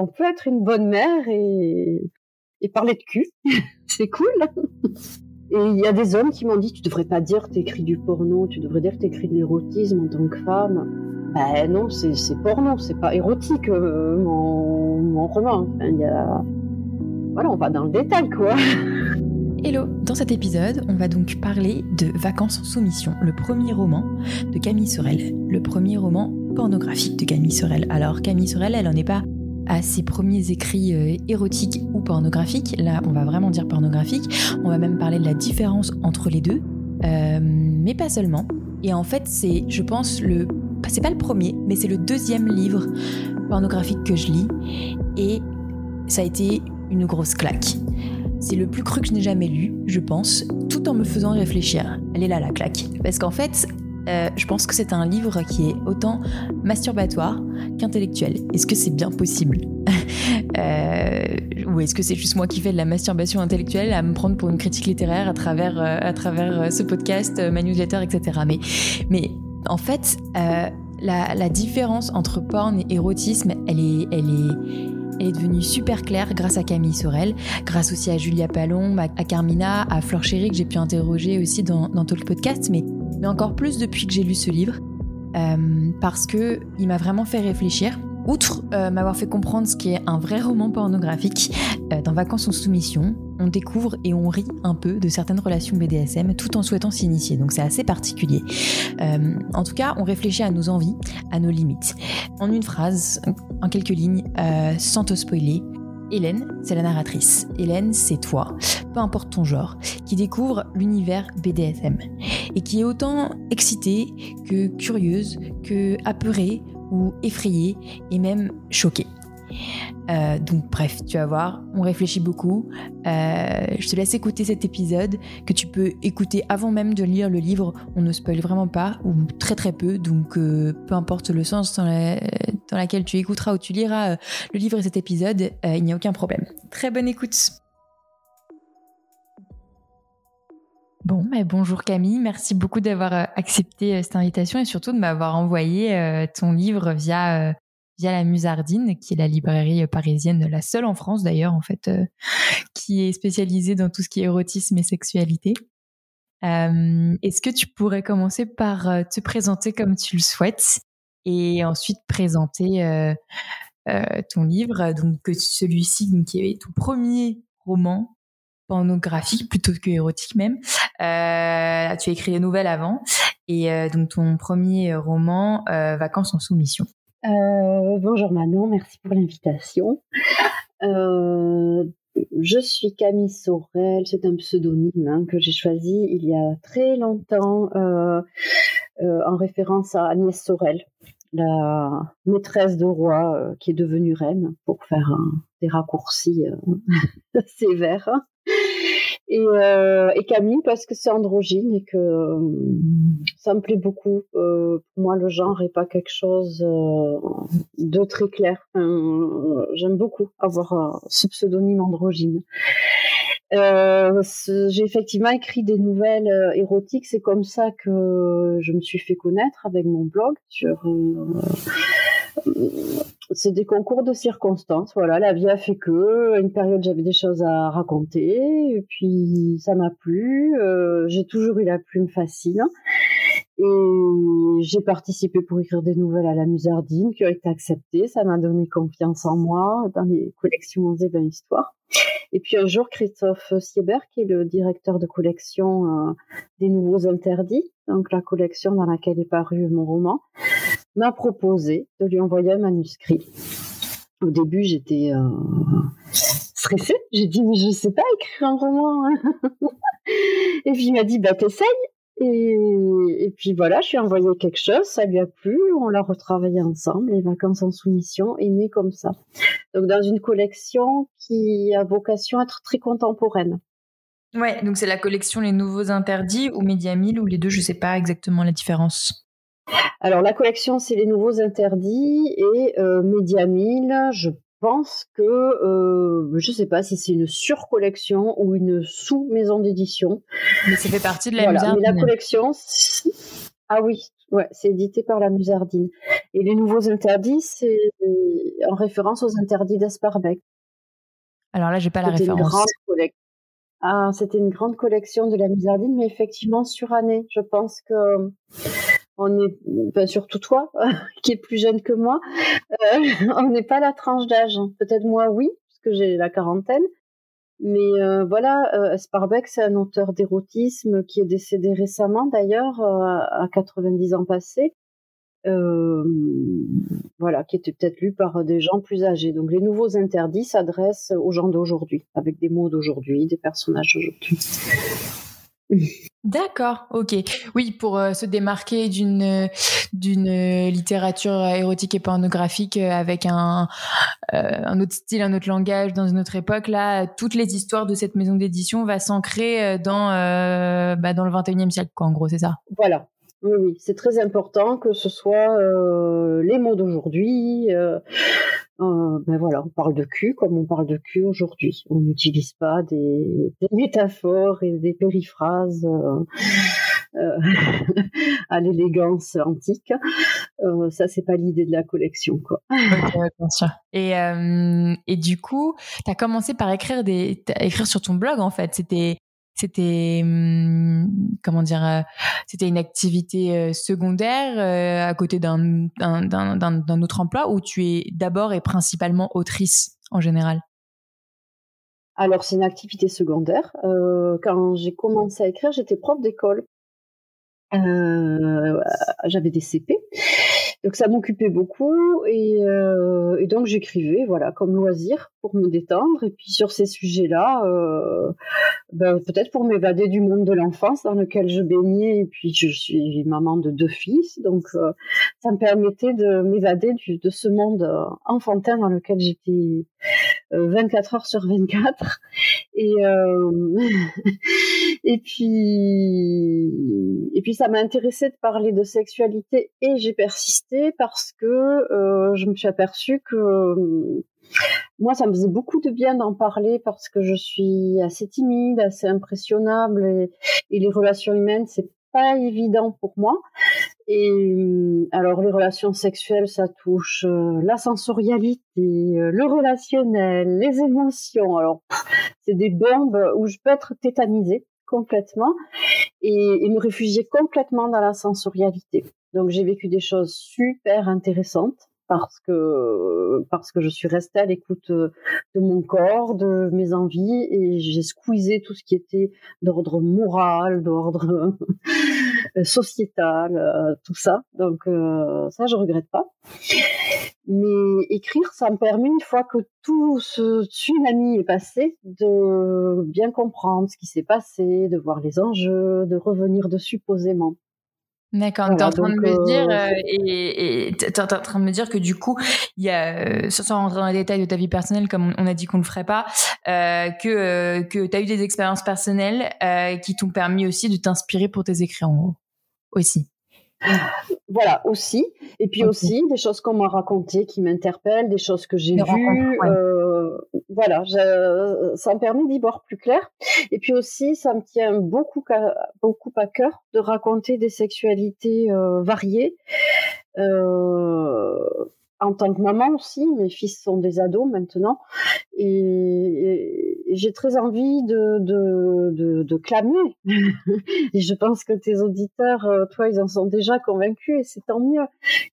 on peut être une bonne mère et, parler de cul. c'est cool. Et il y a des hommes qui m'ont dit, tu devrais pas dire t'écris du porno, tu devrais dire t'écris de l'érotisme en tant que femme. Ben non, c'est porno, c'est pas érotique euh, mon, mon roman. a... Voilà, on va dans le détail quoi. Hello, dans cet épisode, on va donc parler de Vacances en soumission, le premier roman de Camille Sorel, le premier roman pornographique de Camille Sorel. Alors Camille Sorel, elle en est pas à ses premiers écrits euh, érotiques ou pornographiques. Là, on va vraiment dire pornographique. On va même parler de la différence entre les deux, euh, mais pas seulement. Et en fait, c'est, je pense, le, c'est pas le premier, mais c'est le deuxième livre pornographique que je lis, et ça a été une grosse claque. C'est le plus cru que je n'ai jamais lu, je pense, tout en me faisant réfléchir. Elle est là la claque. Parce qu'en fait, euh, je pense que c'est un livre qui est autant masturbatoire qu'intellectuel. Est-ce que c'est bien possible euh, Ou est-ce que c'est juste moi qui fais de la masturbation intellectuelle à me prendre pour une critique littéraire à travers, euh, à travers ce podcast, ma newsletter, etc. Mais, mais en fait, la, différence entre porn et érotisme, elle est, elle est, est devenue super claire grâce à Camille Sorel, grâce aussi à Julia Palon, à Carmina, à Flore Chéri que j'ai pu interroger aussi dans, dans Talk Podcast. Mais mais encore plus depuis que j'ai lu ce livre, euh, parce que il m'a vraiment fait réfléchir. Outre euh, m'avoir fait comprendre ce qui est un vrai roman pornographique, euh, dans Vacances en soumission, on découvre et on rit un peu de certaines relations BDSM tout en souhaitant s'initier. Donc c'est assez particulier. en tout cas, on réfléchit à nos envies, à nos limites. En une phrase, en quelques lignes, sans te spoiler, Hélène, c'est la narratrice. Hélène, c'est toi, peu importe ton genre, qui découvre l'univers BDSM et qui est autant excitée que curieuse, que apeurée ou effrayée et même choquée. Euh, donc bref, tu vas voir, on réfléchit beaucoup. Euh, je te laisse écouter cet épisode que tu peux écouter avant même de lire le livre. On ne spoil vraiment pas, ou très très peu. Donc euh, peu importe le sens dans, la, dans lequel tu écouteras ou tu liras le livre et cet épisode, il n'y a aucun problème. Très bonne écoute. Bon, mais bonjour Camille, merci beaucoup d'avoir accepté cette invitation et surtout de m'avoir envoyé ton livre via via la Musardine, qui est la librairie parisienne, la seule en France d'ailleurs, en fait, euh, qui est spécialisée dans tout ce qui est érotisme et sexualité. Euh, est-ce que tu pourrais commencer par euh, te présenter comme tu le souhaites et ensuite présenter ton livre, donc celui-ci qui est ton premier roman pornographique plutôt que érotique même. tu as écrit des nouvelles avant et donc ton premier roman Vacances en soumission. Euh, bonjour Manon, merci pour l'invitation. Euh, je suis Camille Sorel, c'est un pseudonyme hein, que j'ai choisi il y a très longtemps euh, en référence à Agnès Sorel, la maîtresse de roi qui est devenue reine, pour faire des raccourcis sévères. Euh, et, Camille parce que c'est androgyne et que euh, ça me plaît beaucoup. Euh, pour moi, le genre n'est pas quelque chose de très clair. J'aime beaucoup avoir ce pseudonyme androgyne. j'ai effectivement écrit des nouvelles érotiques. C'est comme ça que je me suis fait connaître avec mon blog sur c'est des concours de circonstances. Voilà, la vie a fait que, une période j'avais des choses à raconter, et puis ça m'a plu. Euh, j'ai toujours eu la plume facile. Et j'ai participé pour écrire des nouvelles à la Musardine qui ont été acceptées. Ça m'a donné confiance en moi dans les collections et dans l'histoire. Et puis un jour, Christophe Siebert, qui est le directeur de collection euh, des Nouveaux Interdits, donc la collection dans laquelle est paru mon roman, m'a proposé de lui envoyer un manuscrit. Au début, j'étais euh, stressée. J'ai dit, mais je sais pas écrire un roman. Hein. et puis il m'a dit, bah t'essayes. Et, puis voilà, je lui ai envoyé quelque chose, ça lui a plu, on l'a retravaillé ensemble, les vacances en soumission est né comme ça. Donc dans une collection qui a vocation à être très contemporaine. Ouais, donc c'est la collection Les Nouveaux Interdits ou Média 1000 ou les deux, je sais pas exactement la différence. Alors la collection, c'est les nouveaux interdits et euh, Média 1000, je pense que euh, je ne sais pas si c'est une surcollection ou une sous-maison d'édition. Mais ça fait partie de la voilà. Mais la collection, ah oui, Ouais, c'est édité par la Musardine. Et les nouveaux interdits, c'est en référence aux interdits d'Asparbeck. Alors là, j'ai pas la référence. Ah, c'était une grande collection de la Musardine, mais effectivement sur année. Je pense que on est, enfin, surtout toi, qui est plus jeune que moi, euh, on n'est pas la tranche d'âge. Peut-être moi, oui, parce que j'ai la quarantaine. Mais euh, voilà, euh, Sparbeck, c'est un auteur d'érotisme qui est décédé récemment d'ailleurs, euh, à 90 ans passés. Voilà, qui était peut-être lu par des gens plus âgés. Donc les nouveaux interdits s'adressent aux gens d'aujourd'hui, avec des mots d'aujourd'hui, des personnages d'aujourd'hui. D'accord, ok. Oui, pour euh, se démarquer d'une d'une littérature érotique et pornographique euh, avec un euh, un autre style, un autre langage dans une autre époque, là, toutes les histoires de cette maison d'édition va s'ancrer dans bah, dans le 21e siècle, quoi. En gros, c'est ça. Voilà, oui, oui, c'est très important que ce soit euh, les mots d'aujourd'hui. Euh, euh, ben voilà, on parle de cul comme on parle de cul aujourd'hui. On n'utilise pas des, métaphores et des périphrases à l'élégance antique. ça, c'est pas l'idée de la collection, quoi. Et, et du coup, tu as commencé par écrire des, écrire sur ton blog en fait. C'était c'était hum, comment dire euh, c'était une activité euh, secondaire euh, à côté d'un d'un autre emploi où tu es d'abord et principalement autrice en général? Alors c'est une activité secondaire. Quand j'ai commencé à écrire j'étais prof d'école. J'avais des CP donc ça m'occupait beaucoup et, euh, et donc j'écrivais voilà comme loisir pour me détendre. Et puis sur ces sujets-là, euh, ben, peut-être pour m'évader du monde de l'enfance dans lequel je baignais. Et puis je suis maman de deux fils. Donc euh, ça me permettait de m'évader de ce monde euh, enfantin dans lequel j'étais 24 euh, heures sur 24 et et puis et puis ça m'a intéressé de parler de sexualité et j'ai persisté parce que euh, je me suis aperçue que euh, moi, ça me faisait beaucoup de bien d'en parler parce que je suis assez timide, assez impressionnable et, et les relations humaines, c'est pas évident pour moi. Et euh, alors les relations sexuelles, ça touche euh, la sensorialité, le relationnel, les émotions. Alors c'est des bombes où je peux être tétanisée complètement et, me réfugier complètement dans la sensorialité. Donc j'ai vécu des choses super intéressantes parce que parce que je suis restée à l'écoute de mon corps, de mes envies et j'ai squeezé tout ce qui était d'ordre moral, d'ordre sociétal, euh, tout ça. Donc euh, ça je regrette pas. Mais écrire, ça me permet, une fois que tout ce tsunami est passé, de bien comprendre ce qui s'est passé, de voir les enjeux, de revenir dessus posément. D'accord, tu es en train de me dire, euh, et tu es en train de me dire que du coup, il y a, sans rentrer dans les détails de ta vie personnelle, comme on a dit qu'on ne le ferait pas, euh, que, euh, que tu as eu des expériences personnelles qui t'ont permis aussi de t'inspirer pour tes écrits en gros, aussi. Voilà, aussi. Et puis aussi des choses qu'on m'a racontées qui m'interpellent, des choses que j'ai vues. Euh, voilà, ça me permet d'y voir plus clair. Et puis aussi, ça me tient beaucoup, beaucoup à cœur de raconter des sexualités euh, variées. Euh, en tant que maman aussi, mes fils sont des ados maintenant, et, j'ai très envie de, de, de, de clamer. et je pense que tes auditeurs, euh, toi, ils en sont déjà convaincus, et c'est tant mieux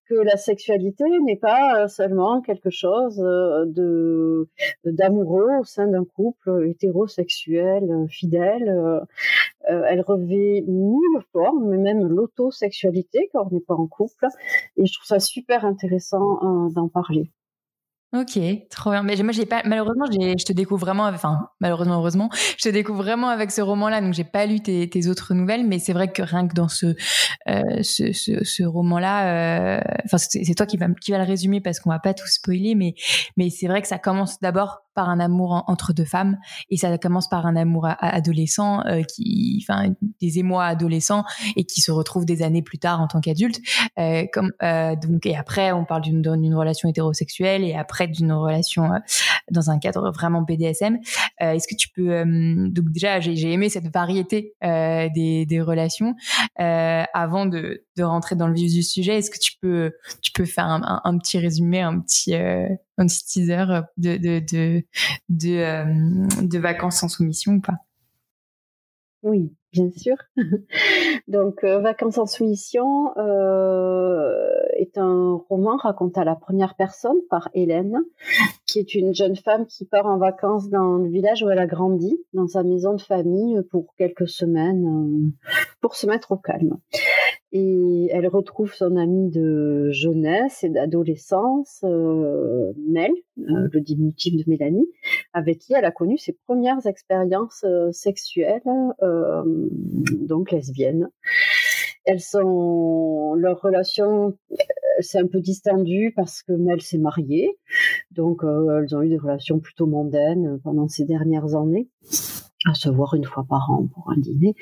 que la sexualité n'est pas euh, seulement quelque chose euh, de d'amoureux au sein d'un couple hétérosexuel fidèle. elle revêt mille formes, mais même l'autosexualité quand on n'est pas en couple. Et je trouve ça super intéressant d'en parler. Ok, trop bien. Mais moi, j'ai pas, malheureusement, je te découvre vraiment, enfin, malheureusement, heureusement, je te découvre vraiment avec ce roman-là. Donc, j'ai pas lu tes, tes, autres nouvelles, mais c'est vrai que rien que dans ce, euh, ce, ce, ce roman-là, euh, enfin, c'est toi qui va, qui va le résumer parce qu'on va pas tout spoiler, mais, mais c'est vrai que ça commence d'abord par un amour entre deux femmes et ça commence par un amour adolescent euh, qui enfin des émois adolescents et qui se retrouvent des années plus tard en tant qu'adulte euh, comme euh, donc et après on parle d'une relation hétérosexuelle et après près d'une relation dans un cadre vraiment BDSM. Est-ce que tu peux donc déjà j'ai aimé cette variété des, des relations avant de, de rentrer dans le vif du sujet. Est-ce que tu peux tu peux faire un, un, petit résumé, un petit un teaser de de vacances sans soumission ou pas oui, bien sûr. Donc, euh, Vacances en soumission euh, est un roman raconté à la première personne par Hélène, qui est une jeune femme qui part en vacances dans le village où elle a grandi, dans sa maison de famille pour quelques semaines, euh, pour se mettre au calme et elle retrouve son amie de jeunesse et d'adolescence, euh, Mel, euh, le diminutif de Mélanie, avec qui elle a connu ses premières expériences euh, sexuelles, donc lesbiennes. Elles sont leur relation c'est un peu distendu parce que Mel s'est mariée, donc elles ont eu des relations plutôt mondaines pendant ces dernières années à se voir une fois par an pour un dîner.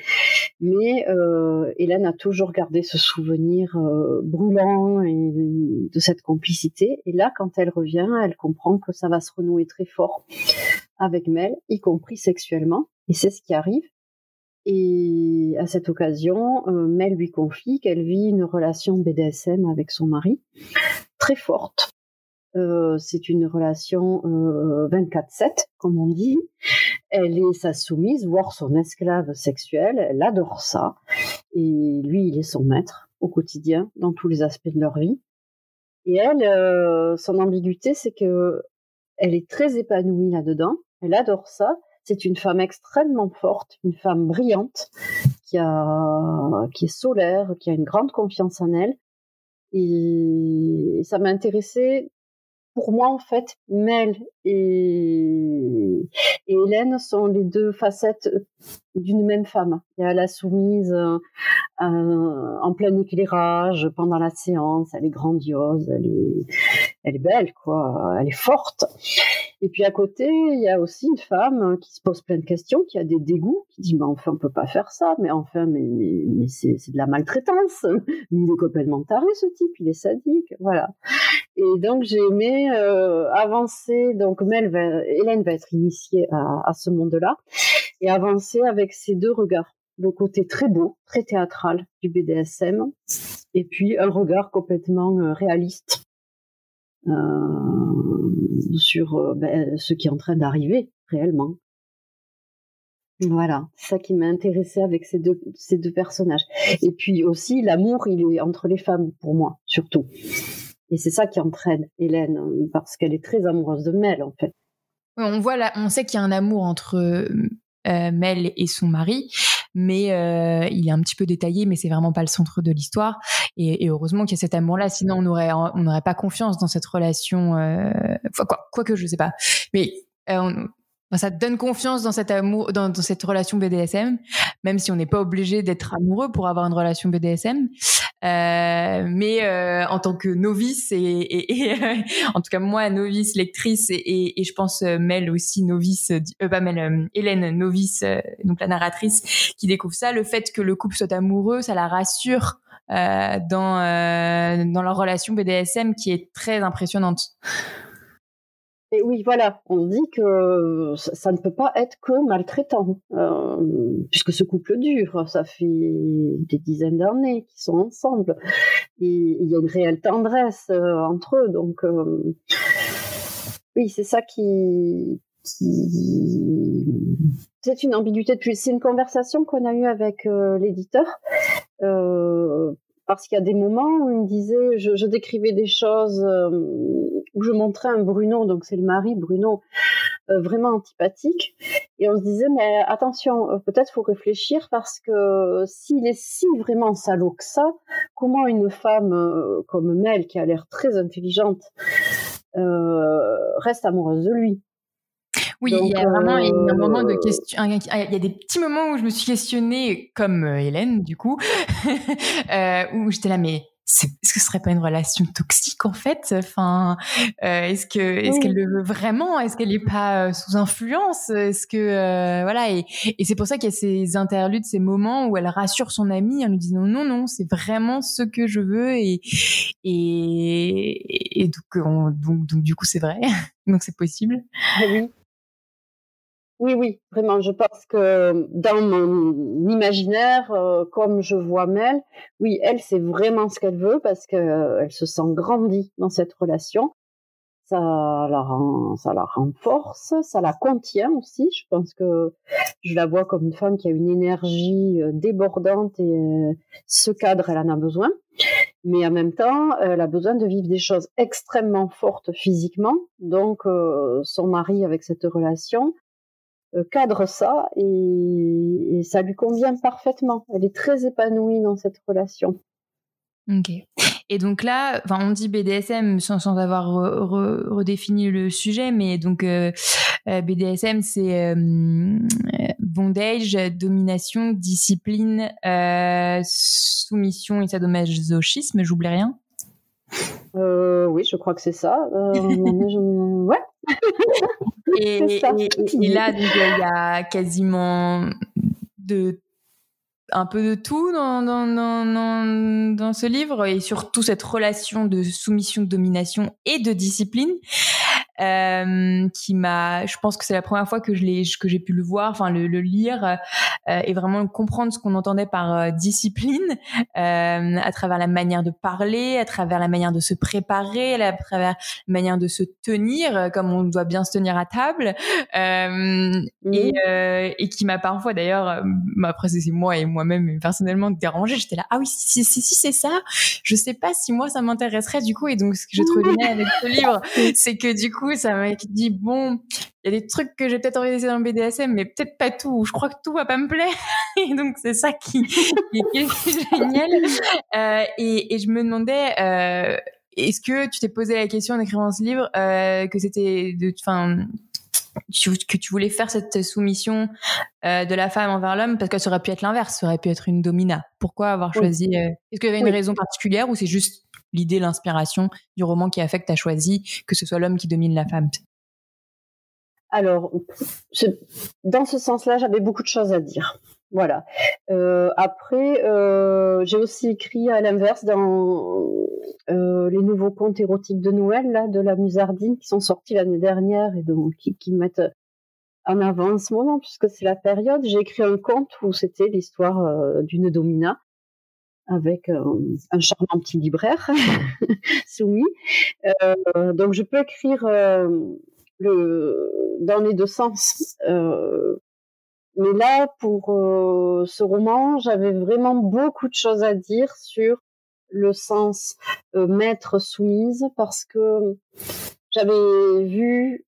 Mais euh, Hélène a toujours gardé ce souvenir euh, brûlant de cette complicité. Et là, quand elle revient, elle comprend que ça va se renouer très fort avec Mel, y compris sexuellement. Et c'est ce qui arrive. Et à cette occasion, euh, Mel lui confie qu'elle vit une relation BDSM avec son mari très forte. Euh, c'est une relation 24-7, euh, comme on dit. Elle est sa soumise, voire son esclave sexuelle. Elle adore ça. Et lui, il est son maître au quotidien, dans tous les aspects de leur vie. Et elle, euh, son ambiguïté, c'est que elle est très épanouie là-dedans. Elle adore ça. C'est une femme extrêmement forte, une femme brillante, qui a, qui est solaire, qui a une grande confiance en elle. Et ça m'a intéressé pour moi, en fait, Mel et, Hélène sont les deux facettes d'une même femme. Il y a la soumise euh, en plein éclairage pendant la séance, elle est grandiose, elle est, elle est belle, quoi, elle est forte. Et puis à côté, il y a aussi une femme qui se pose plein de questions, qui a des dégoûts, qui dit mais enfin on peut pas faire ça, mais enfin mais, mais c'est de la maltraitance. Il est complètement taré ce type, il est sadique, voilà. Et donc j'ai aimé euh, avancer. Donc Mel Hélène va être initiée à, ce monde-là et avancer avec ces deux regards. Le côté très beau, très théâtral du BDSM, et puis un regard complètement euh, réaliste euh, sur ben, ce qui est en train d'arriver réellement. Voilà, c'est ça qui m'a intéressé avec ces deux personnages. Et puis aussi, l'amour, il est entre les femmes, pour moi, surtout. Et c'est ça qui entraîne Hélène, parce qu'elle est très amoureuse de Mel, en fait. On voit là, on sait qu'il y a un amour entre euh, Mel et son mari, mais euh, il est un petit peu détaillé, mais c'est vraiment pas le centre de l'histoire. Et, heureusement qu'il y a cet amour-là, sinon on n'aurait on n'aurait pas confiance dans cette relation. Euh, quoi, quoi que je sais pas, mais euh, ça donne confiance dans cet amour, dans cette relation BDSM, même si on n'est pas obligé d'être amoureux pour avoir une relation BDSM. Euh, mais euh, en tant que novice et, et, et en tout cas moi novice lectrice et, et je pense euh, Mel aussi novice, euh, pas Mel, euh, Hélène novice, donc la narratrice qui découvre ça, le fait que le couple soit amoureux, ça la rassure dans dans leur relation BDSM qui est très impressionnante. Et oui, voilà, on dit que ça ne peut pas être que maltraitant, euh, puisque ce couple dure, ça fait des dizaines d'années qu'ils sont ensemble, et il y a une réelle tendresse euh, entre eux, donc euh, oui, c'est ça qui, qui... c'est une ambiguïté c'est une conversation qu'on a eue avec l'éditeur. parce qu'il y a des moments où il me disait, je décrivais des choses où je montrais un Bruno, donc c'est le mari Bruno, euh, vraiment antipathique. Et on se disait, mais attention, euh, peut-être faut réfléchir parce que s'il est si vraiment salaud que ça, comment une femme euh, comme Mel, qui a l'air très intelligente, reste amoureuse de lui? Oui, il y a vraiment un moment de question. Il y a des petits moments où je me suis questionnée, comme Hélène, du coup, où j'étais là, mais est-ce que ce serait pas une relation toxique en fait? Enfin, euh, est-ce que est-ce qu'elle le veut vraiment? Est-ce qu'elle est pas euh, sous influence? Est-ce que euh, voilà et, et c'est pour ça qu'il y a ces interludes, ces moments où elle rassure son ami en lui disant non non, c'est vraiment ce que je veux et et, et donc, donc, donc du coup c'est vrai, donc c'est possible. Ah oui. Oui, oui, vraiment. Je pense que dans mon imaginaire, euh, comme je vois Mel, oui, elle, c'est vraiment ce qu'elle veut parce qu'elle euh, se sent grandie dans cette relation. Ça la, rend, ça la renforce, ça la contient aussi. Je pense que je la vois comme une femme qui a une énergie euh, débordante et ce cadre, elle en a besoin. Mais en même temps, elle a besoin de vivre des choses extrêmement fortes physiquement. Donc, son mari, avec cette relation, euh, cadre ça et, ça lui convient parfaitement. Elle est très épanouie dans cette relation. Ok. Et donc là, enfin, on dit BDSM sans, sans avoir redéfini le sujet, mais donc euh, euh, BDSM, c'est bondage, domination, discipline, soumission et sadomasochisme. J'oublie rien. oui, je crois que c'est ça. ouais. Et, là, il y a quasiment de un peu de tout dans, dans, dans, dans, ce livre et surtout cette relation de soumission, de domination et de discipline euh, qui m'a, je pense que c'est la première fois que je l'ai, que j'ai pu le voir, enfin le, le lire euh, et vraiment comprendre ce qu'on entendait par euh, discipline euh, à travers la manière de parler, à travers la manière de se préparer, à travers la manière de se tenir, euh, comme on doit bien se tenir à table, et, et qui m'a parfois d'ailleurs, après c'est moi et moi-même personnellement dérangé. J'étais là, ah oui, si, si, si c'est ça, je sais pas si moi ça m'intéresserait du coup. Et donc ce que j'ai trouvé bien avec ce livre, c'est que du coup ça m'a dit bon, il y a des trucs que j'ai peut-être envie dans le BDSM, mais peut-être pas tout. Je crois que tout va pas me plaire. et donc c'est ça qui, est génial. Euh, et, je me demandais. Euh, est-ce que tu t'es posé la question en écrivant ce livre euh, que c'était de, enfin, que tu voulais faire cette soumission de la femme envers l'homme parce que ça aurait pu être l'inverse, ça aurait pu être une domina. Pourquoi avoir choisi Est-ce qu'il y avait une raison particulière ou c'est juste l'idée, l'inspiration du roman qui a tu as choisi que ce soit l'homme qui domine la femme Alors, dans ce sens-là, j'avais beaucoup de choses à dire. Voilà. Euh, après, euh, j'ai aussi écrit à l'inverse dans euh, les nouveaux contes érotiques de Noël de la Musardine qui sont sortis l'année dernière et donc qui, qui mettent en avant en ce moment puisque c'est la période. J'ai écrit un conte où c'était l'histoire d'une domina avec un charmant petit libraire soumis. Euh, donc je peux écrire euh, le, dans les deux sens. Euh, mais là, pour ce roman, j'avais vraiment beaucoup de choses à dire sur le sens maître soumise parce que j'avais vu,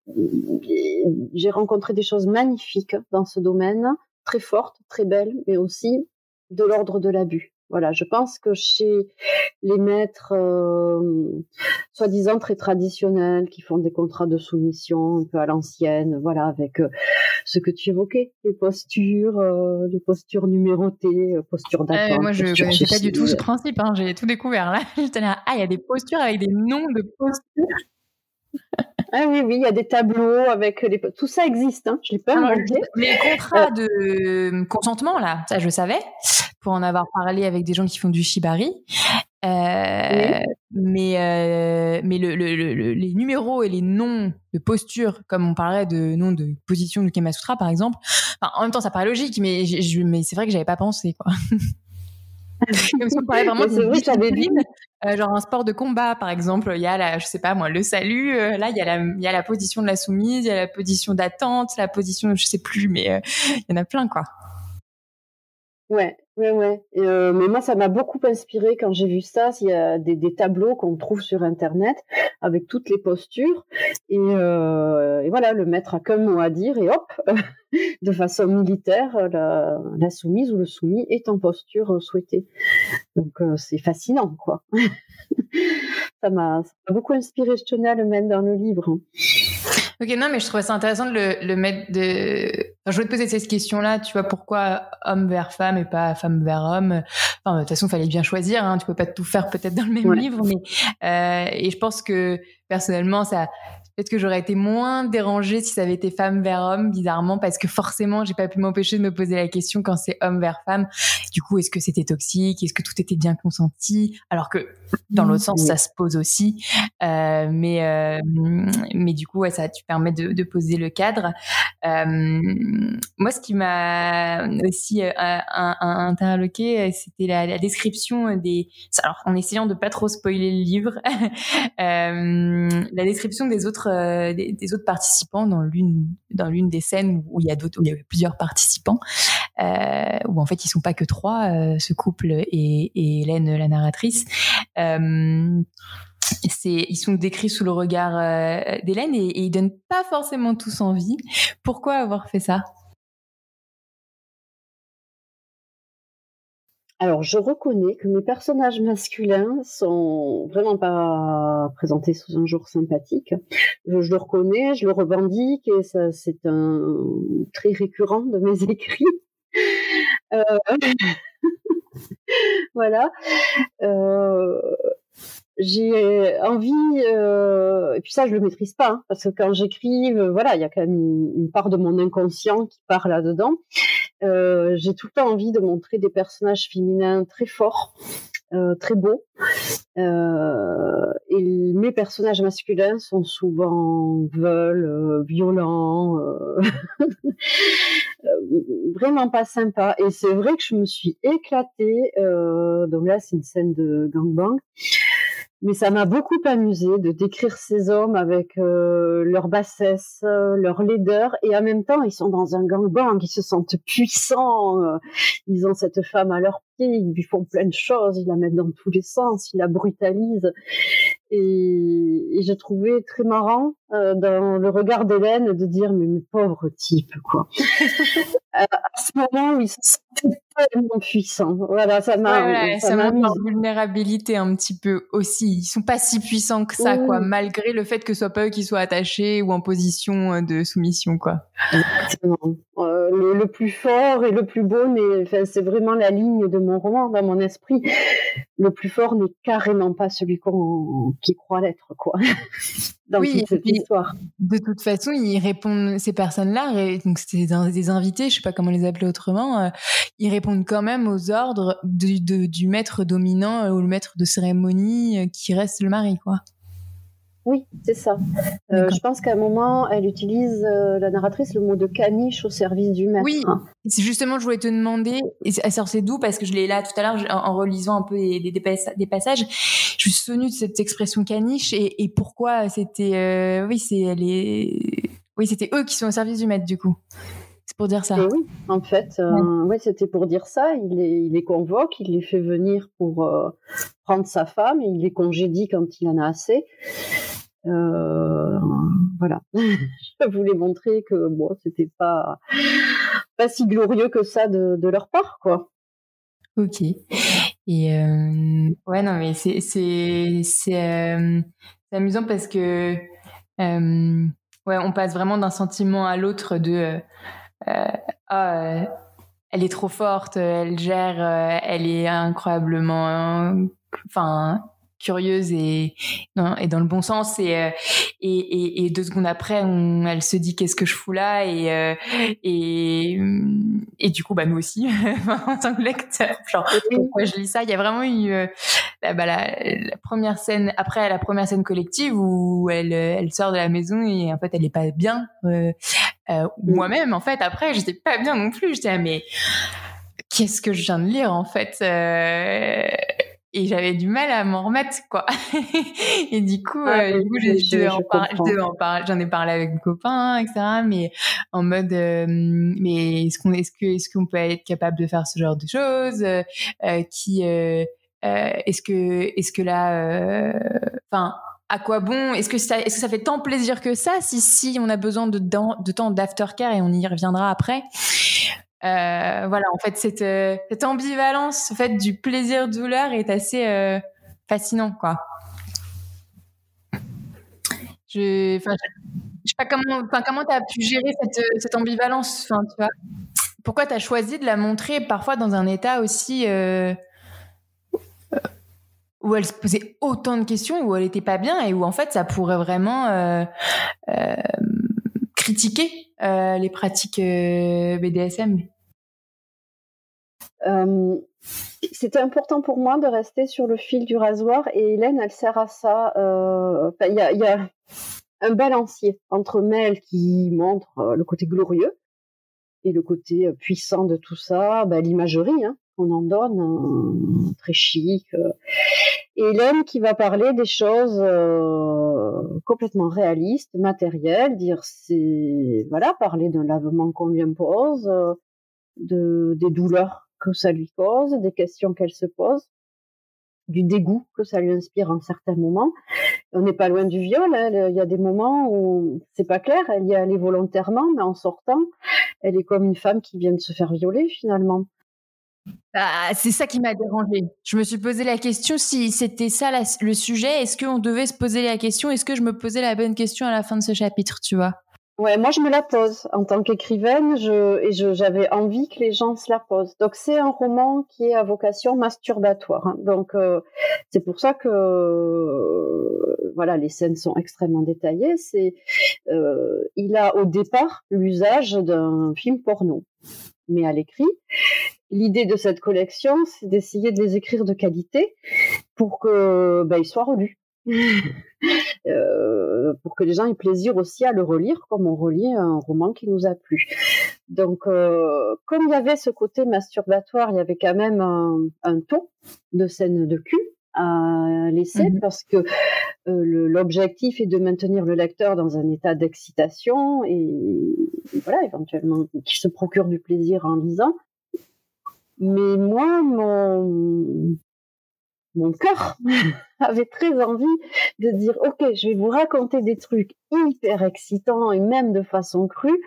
j'ai rencontré des choses magnifiques dans ce domaine, très fortes, très belles, mais aussi de l'ordre de l'abus. Voilà, je pense que chez les maîtres euh, soi-disant très traditionnels, qui font des contrats de soumission un peu à l'ancienne, voilà, avec euh, ce que tu évoquais, les postures, euh, les postures numérotées, postures d'attente. moi, je n'ai pas du tout ce principe, hein, j'ai tout découvert là. J'étais là, ah, il y a des postures avec des noms de postures. Ah oui, oui, il y a des tableaux avec les... Tout ça existe, hein, je l'ai pas inventé. Les contrats de consentement, là, ça je savais pour en avoir parlé avec des gens qui font du shibari. Euh, mais euh, mais le, le, les numéros et les noms de posture, comme on parlait de noms de position du Kama Sutra par exemple, enfin, en même temps ça paraît logique, mais, je, mais c'est vrai que j'avais pas pensé quoi. Comme si on parlait vraiment de discipline, euh, genre un sport de combat par exemple, il y a la, je sais pas moi, le salut, euh, là il y a la, il y a la position de la soumise, il y a la position d'attente, la position, je sais plus, mais euh, il y en a plein quoi. Ouais, Ouais, ouais. Euh, mais moi, ça m'a beaucoup inspiré quand j'ai vu ça. Il y a des, tableaux qu'on trouve sur Internet avec toutes les postures. Et, euh, et voilà, le maître a qu'un mot à dire et hop, de façon militaire, la, soumise ou le soumis est en posture souhaitée. Donc, euh, c'est fascinant, quoi. ça m'a beaucoup inspiré. Je tenais à le mettre dans le livre. Ok, non, mais je trouvais ça intéressant de le, le mettre de. Enfin, je voulais te poser cette question-là, tu vois, pourquoi homme vers femme et pas femme vers homme? Enfin, de toute façon, il fallait bien choisir, hein, tu peux pas tout faire peut-être dans le même livre, mais. Euh, et je pense que personnellement, ça Peut-être que j'aurais été moins dérangée si ça avait été femme vers homme, bizarrement, parce que forcément, j'ai pas pu m'empêcher de me poser la question quand c'est homme vers femme. Du coup, est-ce que c'était toxique? Est-ce que tout était bien consenti? Alors que dans l'autre sens, ça se pose aussi. Euh, mais euh, mais du coup, ouais, ça tu permet de, de poser le cadre. Euh, moi, ce qui m'a aussi euh, interloqué, c'était la, la, description des. Alors, en essayant de pas trop spoiler le livre, euh, la description des autres euh, des, des, autres participants dans l'une dans l'une des scènes où il y a d'autres où il y a plusieurs participants euh, où en fait ils sont pas que trois euh, ce couple et, Hélène la narratrice euh, ils sont décrits sous le regard d'Hélène et, et ils donnent pas forcément tous envie pourquoi avoir fait ça? Alors, je reconnais que mes personnages masculins sont vraiment pas présentés sous un jour sympathique. Je, je le reconnais, je le revendique, et ça, c'est un très récurrent de mes écrits. Euh... voilà. Euh j'ai envie, euh, et puis ça je le maîtrise pas, hein, parce que quand j'écris, voilà, il y a quand même une, une, part de mon inconscient qui part là-dedans. J'ai tout le temps envie de montrer des personnages féminins très forts, euh, très beaux. Euh, et mes personnages masculins sont souvent veulent, violents, vraiment pas sympas. Et c'est vrai que je me suis éclatée. donc là, c'est une scène de gangbang mais ça m'a beaucoup amusé de décrire ces hommes avec euh, leur bassesse, euh, leur laideur, et en même temps, ils sont dans un gangbang, ils se sentent puissants, euh, ils ont cette femme à leurs pieds, ils lui font plein de choses, ils la mettent dans tous les sens, ils la brutalisent. Et, et j'ai trouvé très marrant euh, dans le regard d'Hélène de dire mais mes pauvres types quoi. à, ce moment où ils sont tellement puissants. Voilà, ça m'a ouais, ça m'a vulnérabilité un petit peu aussi. Ils sont pas si puissants que ça quoi, malgré le fait que ce soit pas eux qui soient attachés ou en position euh, de soumission quoi. Exactement. Euh, le, le, plus fort et le plus beau, enfin, c'est vraiment la ligne de mon roman dans mon esprit. Le plus fort n'est carrément pas celui qu'on qui croit l'être, quoi. Dans oui, toute cette De toute façon, ils répondent ces personnes-là, donc c'est des invités, je sais pas comment les appeler autrement. Euh, ils répondent quand même aux ordres du, de, du maître dominant euh, ou le maître de cérémonie qui reste le mari, quoi. Oui, c'est ça. Euh, je pense qu'à un moment, elle utilise euh, la narratrice le mot de caniche au service du maître. Oui, c'est justement, je voulais te demander, et c'est d'où Parce que je l'ai là tout à l'heure en, relisant un peu des, des, des, passages, je suis souvenue de cette expression caniche et, et pourquoi c'était. Euh, oui, c'est est. Oui, c'était eux qui sont au service du maître du coup. C'est pour dire ça. Et oui, en fait, euh, ouais. c'était pour dire ça. Il les, il les convoque, il les fait venir pour euh, prendre sa femme, et il les congédie quand il en a assez. Euh, voilà. je voulais montrer que bon, c'était pas pas si glorieux que ça de, de leur part, quoi. Ok. Et euh, ouais, non, mais c'est c'est c'est euh, amusant parce que ouais, on passe vraiment d'un sentiment à l'autre de ah, elle est trop forte, elle gère, elle est incroyablement, enfin curieuse et, et dans le bon sens. Et, euh, et, et, et deux secondes après on, elle se dit qu'est-ce que je fous là? Et, euh, et, et du coup bah nous aussi en tant que lecteur genre pourquoi je lis ça? Il y a vraiment eu euh, la, bah, la, la, première scène après la première scène collective où elle, elle sort de la maison et en fait elle est pas bien euh, euh, moi-même en fait. Après j'étais pas bien non plus. J'étais mais qu'est-ce que je viens de lire en fait euh, et j'avais du mal à m'en remettre quoi. Et du coup, euh, du coup j'en ai parlé avec mes copains etc mais en mode euh, mais est-ce qu'on est-ce que est-ce qu'on peut être capable de faire ce genre de choses euh, euh qui euh, est-ce que est-ce que là enfin à quoi bon? Est-ce que ça, est-ce que ça fait tant plaisir que ça? Si si, on a besoin de, de temps d'aftercare et on y reviendra après. Euh, voilà, en fait, cette, euh, cette ambivalence en fait, du plaisir-douleur est assez euh, fascinant, quoi. Je, enfin, je sais pas comment, comment tu as pu gérer cette, cette ambivalence, tu vois. Pourquoi tu as choisi de la montrer parfois dans un état aussi euh, où elle se posait autant de questions, où elle était pas bien et où en fait ça pourrait vraiment euh, euh, critiquer les pratiques BDSM c'était important pour moi de rester sur le fil du rasoir et Hélène, elle sert à ça. Il y, a, y, a, un balancier entre Mel qui montre le côté glorieux et le côté puissant de tout ça, bah, l'imagerie hein, qu'on en donne, hein, très chic. Et Hélène qui va parler des choses complètement réalistes, matérielles, dire c'est voilà, parler d'un lavement qu'on lui impose, de des douleurs que ça lui cause, des questions qu'elle se pose, du dégoût que ça lui inspire en certains moments. On n'est pas loin du viol. Hein. Il y a des moments où c'est pas clair. Elle y est volontairement, mais en sortant, elle est comme une femme qui vient de se faire violer finalement. Ah, c'est ça qui m'a dérangée. Je me suis posé la question si c'était ça le sujet. Est-ce qu'on devait se poser la question? Est-ce que je me posais la bonne question à la fin de ce chapitre, tu vois? Ouais, moi je me la pose en tant qu'écrivaine, et j'avais envie que les gens se la posent. Donc c'est un roman qui est à vocation masturbatoire. Hein. Donc euh, c'est pour ça que euh, voilà, les scènes sont extrêmement détaillées. C'est euh, il a au départ l'usage d'un film porno, mais à l'écrit. L'idée de cette collection, c'est d'essayer de les écrire de qualité pour que ben, ils soient relus. Euh, pour que les gens aient plaisir aussi à le relire comme on relit un roman qui nous a plu. Donc, euh, comme il y avait ce côté masturbatoire, il y avait quand même un, un ton de scène de cul à laisser mmh parce que euh, l'objectif est de maintenir le lecteur dans un état d'excitation et, voilà, éventuellement, qu'il se procure du plaisir en lisant. Mais moi, mon, mon cœur avait très envie de dire ok je vais vous raconter des trucs hyper excitants et même de façon crue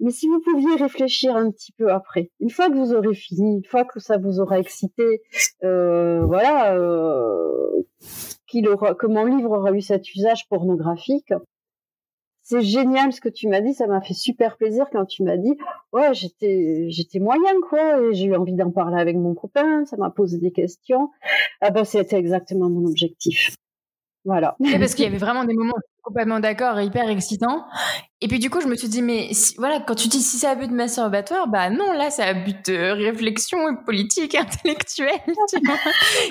mais si vous pouviez réfléchir un petit peu après une fois que vous aurez fini une fois que ça vous aura excité euh, voilà euh, aura, que mon livre aura eu cet usage pornographique c'est génial ce que tu m'as dit, ça m'a fait super plaisir quand tu m'as dit ouais j'étais j'étais moyen quoi et j'ai eu envie d'en parler avec mon copain, ça m'a posé des questions. Ah ben c'était exactement mon objectif. Voilà. parce qu'il y avait vraiment des moments complètement d'accord, hyper excitant. Et puis du coup, je me suis dit, mais voilà, quand tu dis si c'est à but masturbatoire, bah non, là, c'est à but de réflexion politique, intellectuelle. Tu vois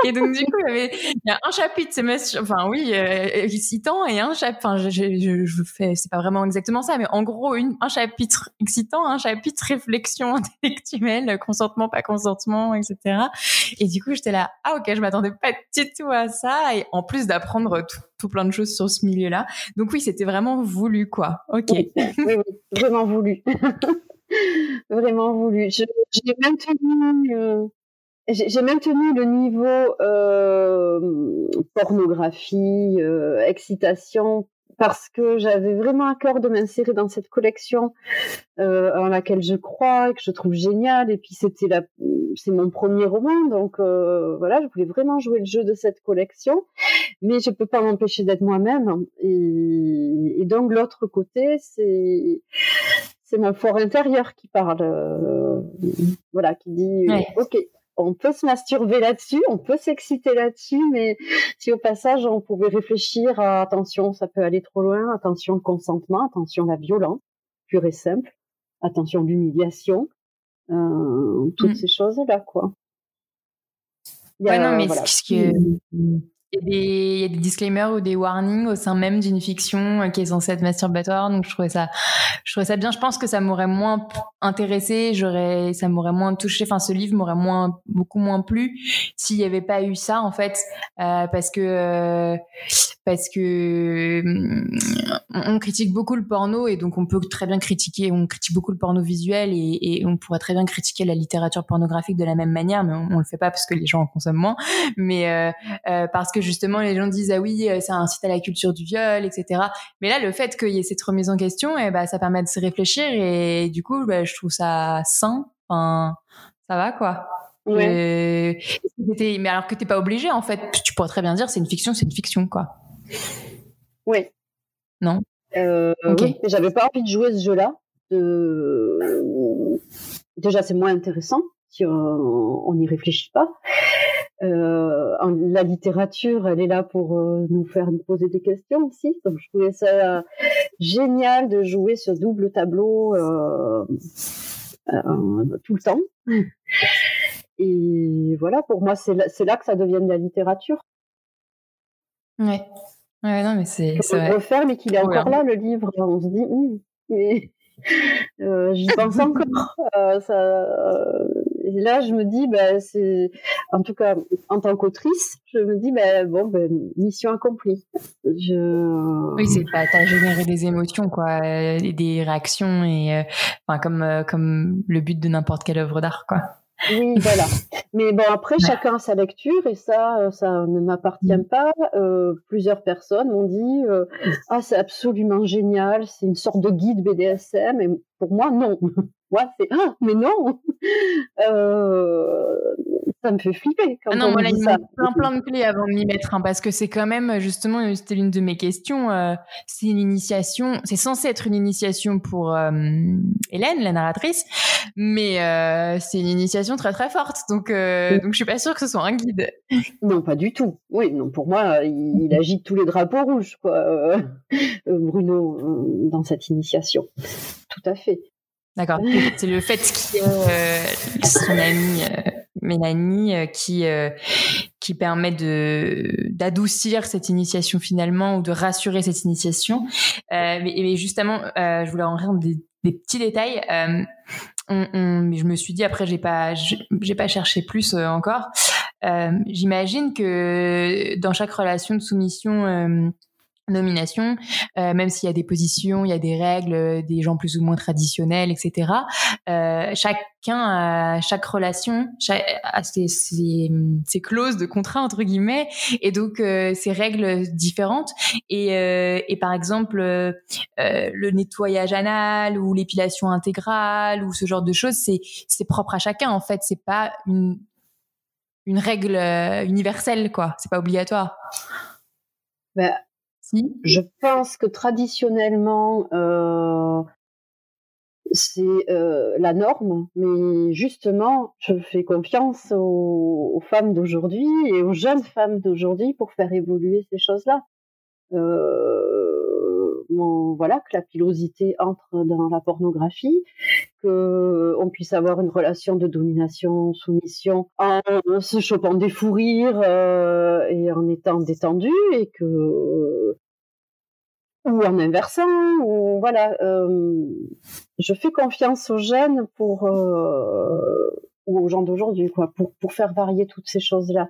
et donc du coup, il y, a un chapitre, c'est enfin oui, euh, excitant, et un chapitre, enfin, je, je, je, fais, c'est pas vraiment exactement ça, mais en gros, une, un chapitre excitant, un chapitre réflexion intellectuelle, consentement, pas consentement, etc. Et du coup, j'étais là, ah ok, je m'attendais pas du tout à ça, et en plus d'apprendre tout tout plein de choses sur ce milieu-là. Donc oui, c'était vraiment voulu, quoi. Ok. Oui, vraiment voulu. vraiment voulu. J'ai maintenu, euh, j'ai le niveau euh, pornographie, euh, excitation parce que j'avais vraiment à cœur de m'insérer dans cette collection euh, en laquelle je crois et que je trouve géniale. Et puis c'était la, c'est mon premier roman, donc euh, voilà, je voulais vraiment jouer le jeu de cette collection, mais je peux pas m'empêcher d'être moi-même. Et, et donc l'autre côté, c'est c'est mon fort intérieur qui parle, euh, voilà, qui dit ok on peut se masturber là-dessus, on peut s'exciter là-dessus, mais si au passage on pouvait réfléchir à attention, ça peut aller trop loin, attention le consentement, attention la violence, pure et simple, attention l'humiliation, euh, toutes mm. ces choses-là, quoi. ouais, non, mais ce que il y, a des, disclaimers ou des warnings au sein même d'une fiction euh, qui est censée être masturbatoire. Donc je trouvais ça, je trouvais ça bien. Je pense que ça m'aurait moins intéressé, j'aurais, ça m'aurait moins touché. Enfin, ce livre m'aurait moins, beaucoup moins plu s'il n'y avait pas eu ça en fait, euh, parce que euh, parce que on critique beaucoup le porno et donc on peut très bien critiquer, on critique beaucoup le porno visuel et, on pourrait très bien critiquer la littérature pornographique de la même manière, mais on, on le fait pas parce que les gens en consomment moins, mais parce que justement les gens disent ah oui euh, ça incite à la culture du viol etc mais là le fait qu'il y ait cette remise en question eh bah ça permet de se réfléchir et du coup bah, je trouve ça sain enfin ça va quoi ouais. mais alors que t'es pas obligé en fait tu pourrais très bien dire c'est une fiction c'est une fiction quoi oui Non? Euh, oui, mais j'avais pas envie de jouer ce jeu-là. Déjà, c'est moins intéressant si on n'y réfléchit pas. Euh, la littérature, elle est là pour euh, nous faire nous poser des questions aussi. Donc, je trouvais ça génial de jouer ce double tableau euh, tout le temps. Et voilà, pour moi, c'est là, là, que ça devient de la littérature. Ouais. Ouais, non, mais c'est. On le refaire, mais qu'il est encore là, le livre. On se dit, hum, mais euh, j'y pense encore. Euh, ça, et là, je me dis, bah, c'est, en tout cas, en tant qu'autrice, je me dis, bah, bon, bah, mission accomplie. Je... Oui, c'est pas, t'as généré des émotions, quoi, des réactions et, euh, enfin, comme, comme le but de n'importe quelle œuvre d'art, quoi. Oui, voilà. Mais bon, après, chacun a sa lecture et ça, euh, ça ne m'appartient mm. pas. Euh, plusieurs personnes m'ont dit euh, Ah, c'est absolument génial, c'est une sorte de guide BDSM. Et pour moi, non. Moi, c'est Ah, mais non euh, ça me fait flipper quand ah non, on voilà, dit ça. plein plein de clés avant de m'y mettre, hein, parce que c'est quand même justement c'était l'une de mes questions. Euh, c'est une initiation, c'est censé être une initiation pour euh, Hélène, la narratrice, mais euh, c'est une initiation très très forte, donc donc je suis pas sûre que ce soit un guide. Non, pas du tout. Oui, non, pour moi, il, il agite tous les drapeaux rouges, quoi, Bruno, dans cette initiation. Tout à fait. D'accord. C'est le fait qu'il y ait son ami Mélanie euh, qui euh, qui permet de d'adoucir cette initiation finalement ou de rassurer cette initiation. Euh, mais, justement, je voulais en rendre des, petits détails. On, je me suis dit après j'ai pas j'ai pas cherché plus encore. J'imagine que dans chaque relation de soumission nomination, euh, même s'il y a des positions, il y a des règles, des gens plus ou moins traditionnels, etc. Euh, chacun, chaque relation chaque, a ses, ses, ses, clauses de contrat entre guillemets, et donc euh, ses règles différentes. Et, euh, et par exemple, euh, le nettoyage anal ou l'épilation intégrale ou ce genre de choses, c'est c'est propre à chacun en fait. C'est pas une une règle universelle quoi. C'est pas obligatoire. Je pense que traditionnellement, euh, c'est euh, la norme, mais justement, je fais confiance aux, femmes d'aujourd'hui et aux jeunes femmes d'aujourd'hui pour faire évoluer ces choses-là. Euh, voilà, que la pilosité entre dans la pornographie, que on puisse avoir une relation de domination, soumission en se chopant des fous rires et en étant détendu, et que ou en inversant, ou voilà. Euh, je fais confiance aux jeunes pour euh, ou aux gens d'aujourd'hui, quoi, pour pour faire varier toutes ces choses-là.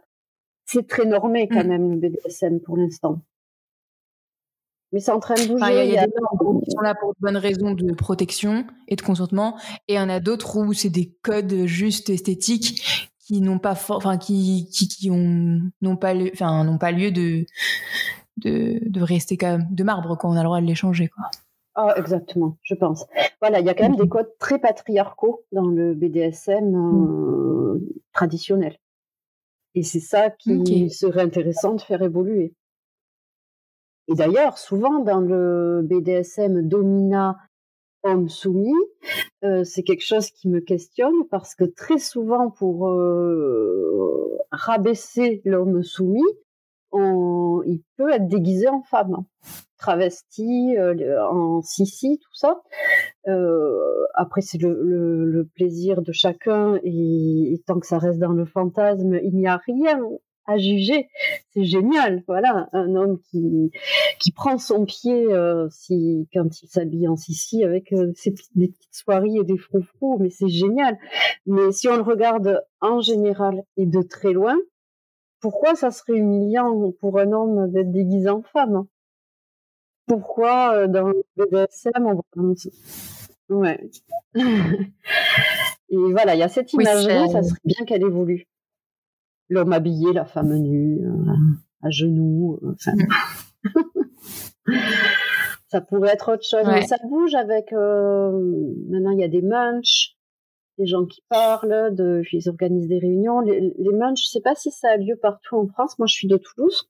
C'est très normé quand mm. même le BDSM pour l'instant. Mais c'est en train de bouger. Il y a, des normes qui sont là pour de bonnes raisons de protection et de consentement, et il y en a d'autres où c'est des codes juste esthétiques qui n'ont pas, enfin qui, qui qui ont n'ont pas, enfin n'ont pas lieu de de, de rester quand même de marbre quand on a le droit de l'échanger quoi. Ah, exactement, je pense. Voilà, il y a quand même des codes très patriarcaux dans le BDSM euh, traditionnel. Et c'est ça qui serait intéressant de faire évoluer. Et d'ailleurs, souvent dans le BDSM domina homme soumis, euh, c'est quelque chose qui me questionne parce que très souvent pour euh, rabaisser l'homme soumis, il peut être déguisé en femme, hein. travesti, euh, en sissi, tout ça. Euh, après, c'est le, plaisir de chacun et, tant que ça reste dans le fantasme, il n'y a rien à juger. C'est génial, voilà, un homme qui qui prend son pied euh, si quand il s'habille en sissi avec ses, des petites soirées et des froufrous, mais c'est génial. Mais si on le regarde en général et de très loin, pourquoi ça serait humiliant pour un homme d'être déguisé en femme Pourquoi euh, dans le BDSM on va... Ouais. Et voilà, il y a cette image-là, ça serait bien qu'elle évolue. L'homme habillé, la femme nue, euh, à genoux. Euh, ça pourrait être autre chose, mais ça bouge avec. maintenant, il y a des munchs. Des gens qui parlent, de, ils organisent des réunions. Les, les je ne sais pas si ça a lieu partout en France. Moi, je suis de Toulouse.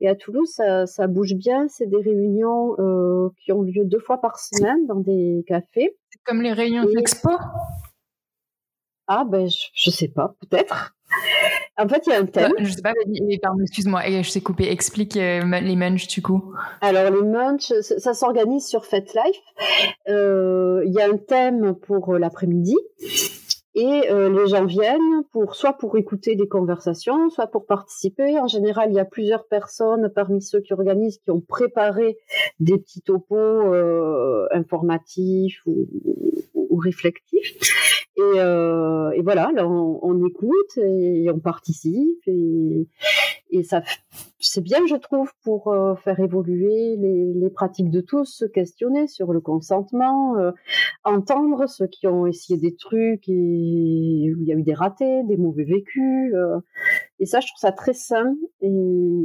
Et à Toulouse, ça, ça bouge bien. C'est des réunions euh, qui ont lieu deux fois par semaine dans des cafés. Comme les réunions d'expo? Ah, ben, je, ne sais pas, peut-être. En fait, il y a un thème. Je sais pas, pardon, excuse-moi, je t'ai coupé. Explique euh, les munch du coup. Alors, les munch, ça, s'organise sur FetLife. Euh, il y a un thème pour l'après-midi. Et euh, les gens viennent pour soit pour écouter des conversations, soit pour participer. En général, il y a plusieurs personnes parmi ceux qui organisent qui ont préparé des petits topos euh, informatifs ou, ou réflectifs. Et, euh, et voilà, là, on, on, écoute et on participe et, et ça, c'est bien, je trouve, pour euh, faire évoluer les, les, pratiques de tous, se questionner sur le consentement, euh, entendre ceux qui ont essayé des trucs et où il y a eu des ratés, des mauvais vécus. Euh, et ça, je trouve ça très sain et,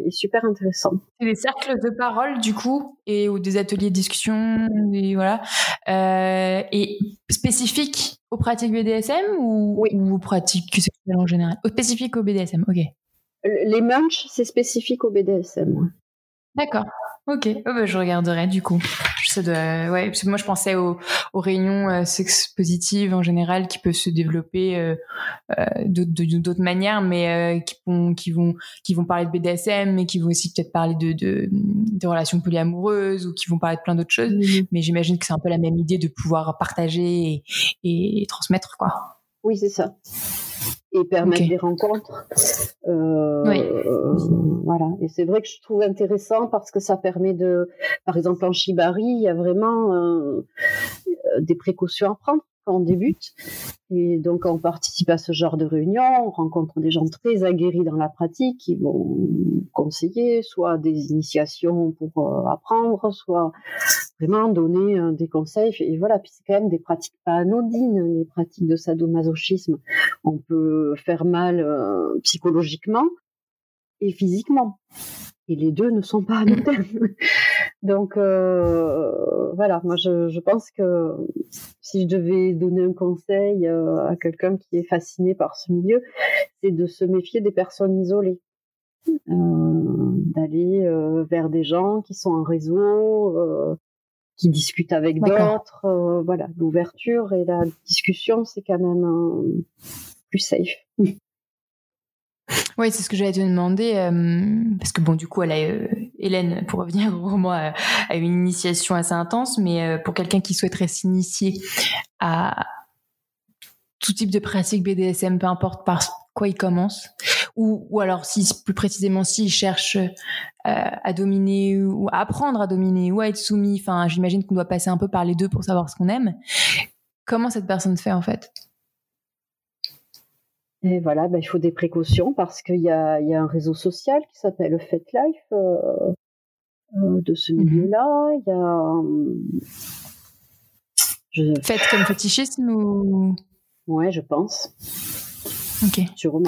et super intéressant. C'est des cercles de parole, du coup, et ou des ateliers de discussion, et voilà, et spécifiques aux pratiques BDSM ou, ou aux pratiques sexuelles en général? Spécifiques au BDSM, ok. Les munch, c'est spécifique au BDSM. D'accord. Ok, oh, bah, je regarderai du coup. Ça doit, ouais, parce que moi je pensais aux, aux réunions euh, sex positives en général qui peuvent se développer euh, euh, d'autres manières, mais euh, qui vont, qui vont, qui vont parler de BDSM, mais qui vont aussi peut-être parler de, de, de, relations polyamoureuses ou qui vont parler de plein d'autres choses. Mais j'imagine que c'est un peu la même idée de pouvoir partager et, et transmettre, quoi. Oui, c'est ça et permettre des rencontres. Euh, oui. voilà. Et c'est vrai que je trouve intéressant parce que ça permet de, par exemple en Shibari, il y a vraiment euh, des précautions à prendre on débute. Et donc, on participe à ce genre de réunion, on rencontre des gens très aguerris dans la pratique qui vont conseiller, soit des initiations pour euh, apprendre, soit vraiment donner euh, des conseils. Et voilà, puis c'est quand même des pratiques pas anodines, les pratiques de sadomasochisme. On peut faire mal euh, psychologiquement et physiquement. Et les deux ne sont pas anodins. Donc euh, voilà, moi je, je, pense que si je devais donner un conseil euh, à quelqu'un qui est fasciné par ce milieu, c'est de se méfier des personnes isolées, euh, d'aller vers des gens qui sont en réseau, qui discutent avec d'autres. Voilà, l'ouverture et la discussion, c'est quand même plus safe. Oui, c'est ce que j'allais te demander, euh, parce que bon, du coup, euh, Hélène, pour revenir au roman, a, a une initiation assez intense, mais euh, pour quelqu'un qui souhaiterait s'initier à tout type de pratique BDSM, peu importe par quoi il commence, ou, ou alors si plus précisément s'il cherche à dominer ou à apprendre à dominer ou à être soumis, enfin, j'imagine qu'on doit passer un peu par les deux pour savoir ce qu'on aime. Comment cette personne fait en fait? Et voilà, ben, il faut des précautions parce qu'il y a, y a un réseau social qui s'appelle FetLife euh, euh, de ce mhm. milieu-là. Il y a. Je... Faites comme fétichisme ou? Ouais, je pense. Ok. Sûrement.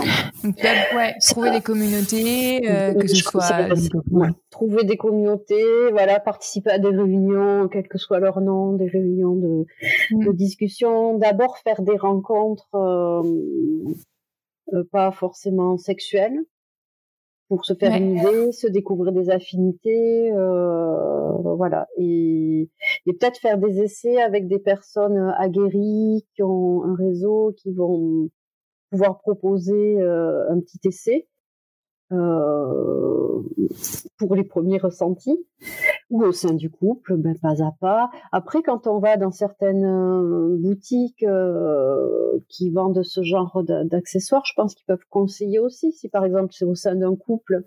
Donc, ouais, trouver des communautés, euh, que ce soit. Ouais, trouver des communautés, voilà, participer à des réunions, quel que soit leur nom, des réunions de, mm. de discussion. D'abord faire des rencontres euh, pas forcément sexuelle, pour se faire une idée, se découvrir des affinités, euh, voilà, et, et peut-être faire des essais avec des personnes aguerries qui ont un réseau, qui vont pouvoir proposer euh, un petit essai euh, pour les premiers ressentis ou au sein du couple, ben, pas à pas. Après, quand on va dans certaines euh, boutiques euh, qui vendent ce genre d'accessoires, je pense qu'ils peuvent conseiller aussi. Si par exemple c'est au sein d'un couple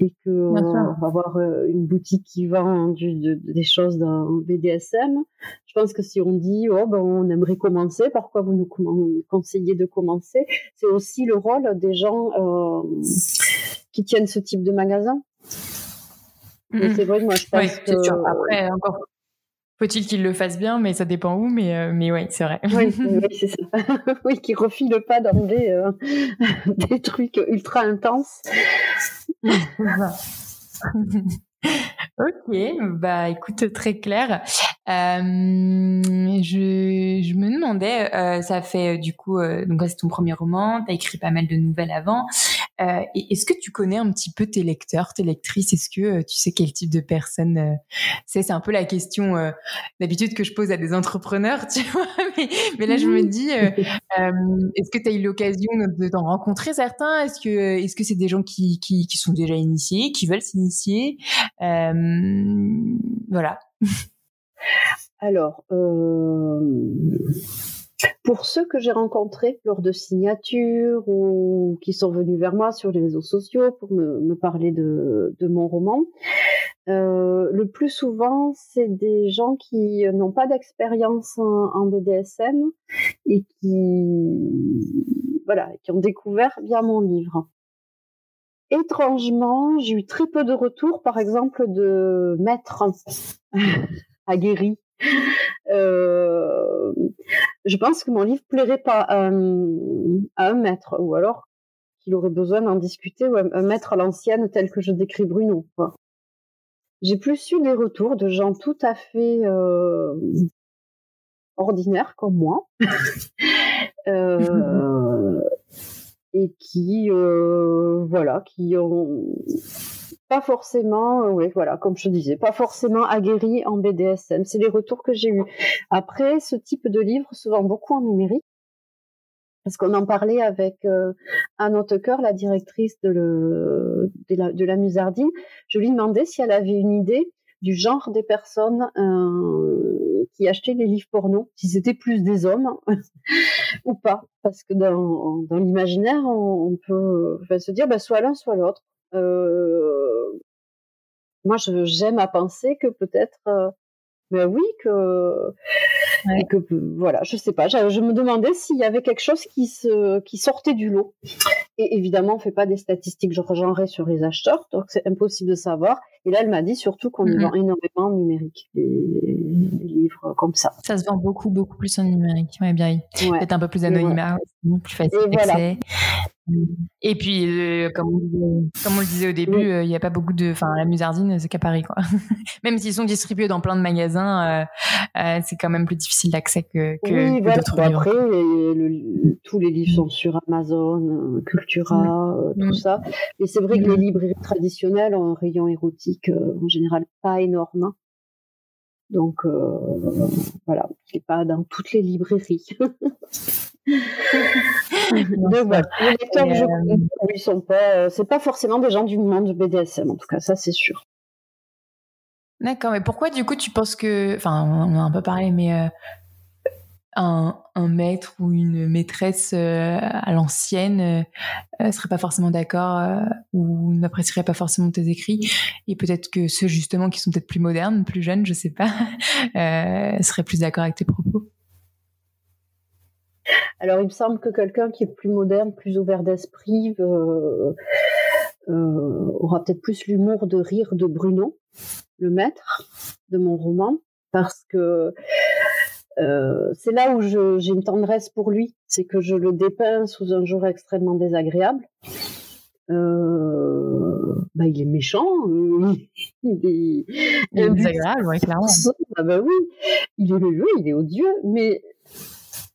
et que on va avoir une boutique qui vend des choses dans BDSM, je pense que si on dit oh ben on aimerait commencer, pourquoi vous nous conseillez de commencer? C'est aussi le rôle des gens euh, qui tiennent ce type de magasin. C'est vrai que moi je pense que... Après, encore faut-il qu'ils le fassent bien, mais ça dépend où, mais, euh, mais ouais, c'est vrai. Oui, c'est ça. oui, qu'ils refilent pas d'emblée euh, des trucs ultra intenses. ok, bah écoute, très clair. Euh, je, je me demandais, euh, ça fait du coup, donc c'est ton premier roman, tu as écrit pas mal de nouvelles avant. Est-ce que tu connais un petit peu tes lecteurs, tes lectrices? Est-ce que tu sais quel type de personne c'est C'est un peu la question d'habitude que je pose à des entrepreneurs, tu vois. Mais, là, je me dis, est-ce que tu as eu l'occasion de t'en rencontrer certains? Est-ce que est-ce que c'est des gens qui, qui, qui sont déjà initiés, qui veulent s'initier? Voilà. Alors, euh, pour ceux que j'ai rencontrés lors de signatures ou qui sont venus vers moi sur les réseaux sociaux pour me, parler de, mon roman, euh, le plus souvent, c'est des gens qui n'ont pas d'expérience en, BDSM et qui, voilà, qui ont découvert bien mon livre. Étrangement, j'ai eu très peu de retours, par exemple, de maîtres aguerris euh, je pense que mon livre plairait pas à, un maître, ou alors qu'il aurait besoin d'en discuter, ou un, maître à l'ancienne tel que je décris Bruno. J'ai plus eu des retours de gens tout à fait euh, ordinaires comme moi, euh, et qui, voilà, qui ont pas forcément, euh, oui, voilà, comme je disais, pas forcément aguerri en BDSM. C'est les retours que j'ai eus. Après, ce type de livre se vend beaucoup en numérique. Parce qu'on en parlait avec euh, Anne Hautecoeur, la directrice de, le, de, la, de la Musardine. Je lui demandais si elle avait une idée du genre des personnes euh, qui achetaient les livres porno, si c'était plus des hommes ou pas. Parce que dans, dans l'imaginaire, on, peut se dire bah, soit l'un, soit l'autre. Euh, moi, j'aime à penser que peut-être, euh, ben oui, que, que voilà, je sais pas. Je, me demandais s'il y avait quelque chose qui se, qui sortait du lot. Et évidemment, on fait pas des statistiques genrées sur les acheteurs, donc c'est impossible de savoir. Et là, elle m'a dit surtout qu'on mm vend énormément en numérique, les, livres comme ça. Ça se vend beaucoup, beaucoup plus en numérique. Ouais, bien. Peut-être un peu plus anonymat, plus facile d'accès. Et puis, euh, comme, on, comme, on, le disait au début, euh, il n'y a pas beaucoup de. Enfin, la musardine, c'est qu'à Paris, quoi. Même s'ils sont distribués dans plein de magasins, euh, c'est quand même plus difficile d'accès que, que, oui, d'autres Après, tous les livres sont sur Amazon, Cultura, tout ça. Mais c'est vrai que les librairies traditionnelles ont un rayon érotique en général pas énorme. Hein. Donc voilà, c'est pas dans toutes les librairies. Donc, voilà. Les lecteurs, je euh, ils sont pas, euh, c'est pas forcément des gens du monde BDSM, en tout cas, ça c'est sûr. D'accord, mais pourquoi du coup tu penses que, enfin, on a un peu parlé, mais euh, un, maître ou une maîtresse à l'ancienne euh, serait pas forcément d'accord ou n'apprécierait pas forcément tes écrits, et peut-être que ceux justement qui sont peut-être plus modernes, plus jeunes, je sais pas, seraient plus d'accord avec tes propos. Alors, il me semble que quelqu'un qui est plus moderne, plus ouvert d'esprit, euh, euh, aura peut-être plus l'humour de rire de Bruno, le maître de mon roman, parce que euh, c'est là où j'ai une tendresse pour lui, c'est que je le dépeins sous un jour extrêmement désagréable. bah, il est méchant, il est, désagréable, clairement. Ah bah oui, il est, il est odieux, mais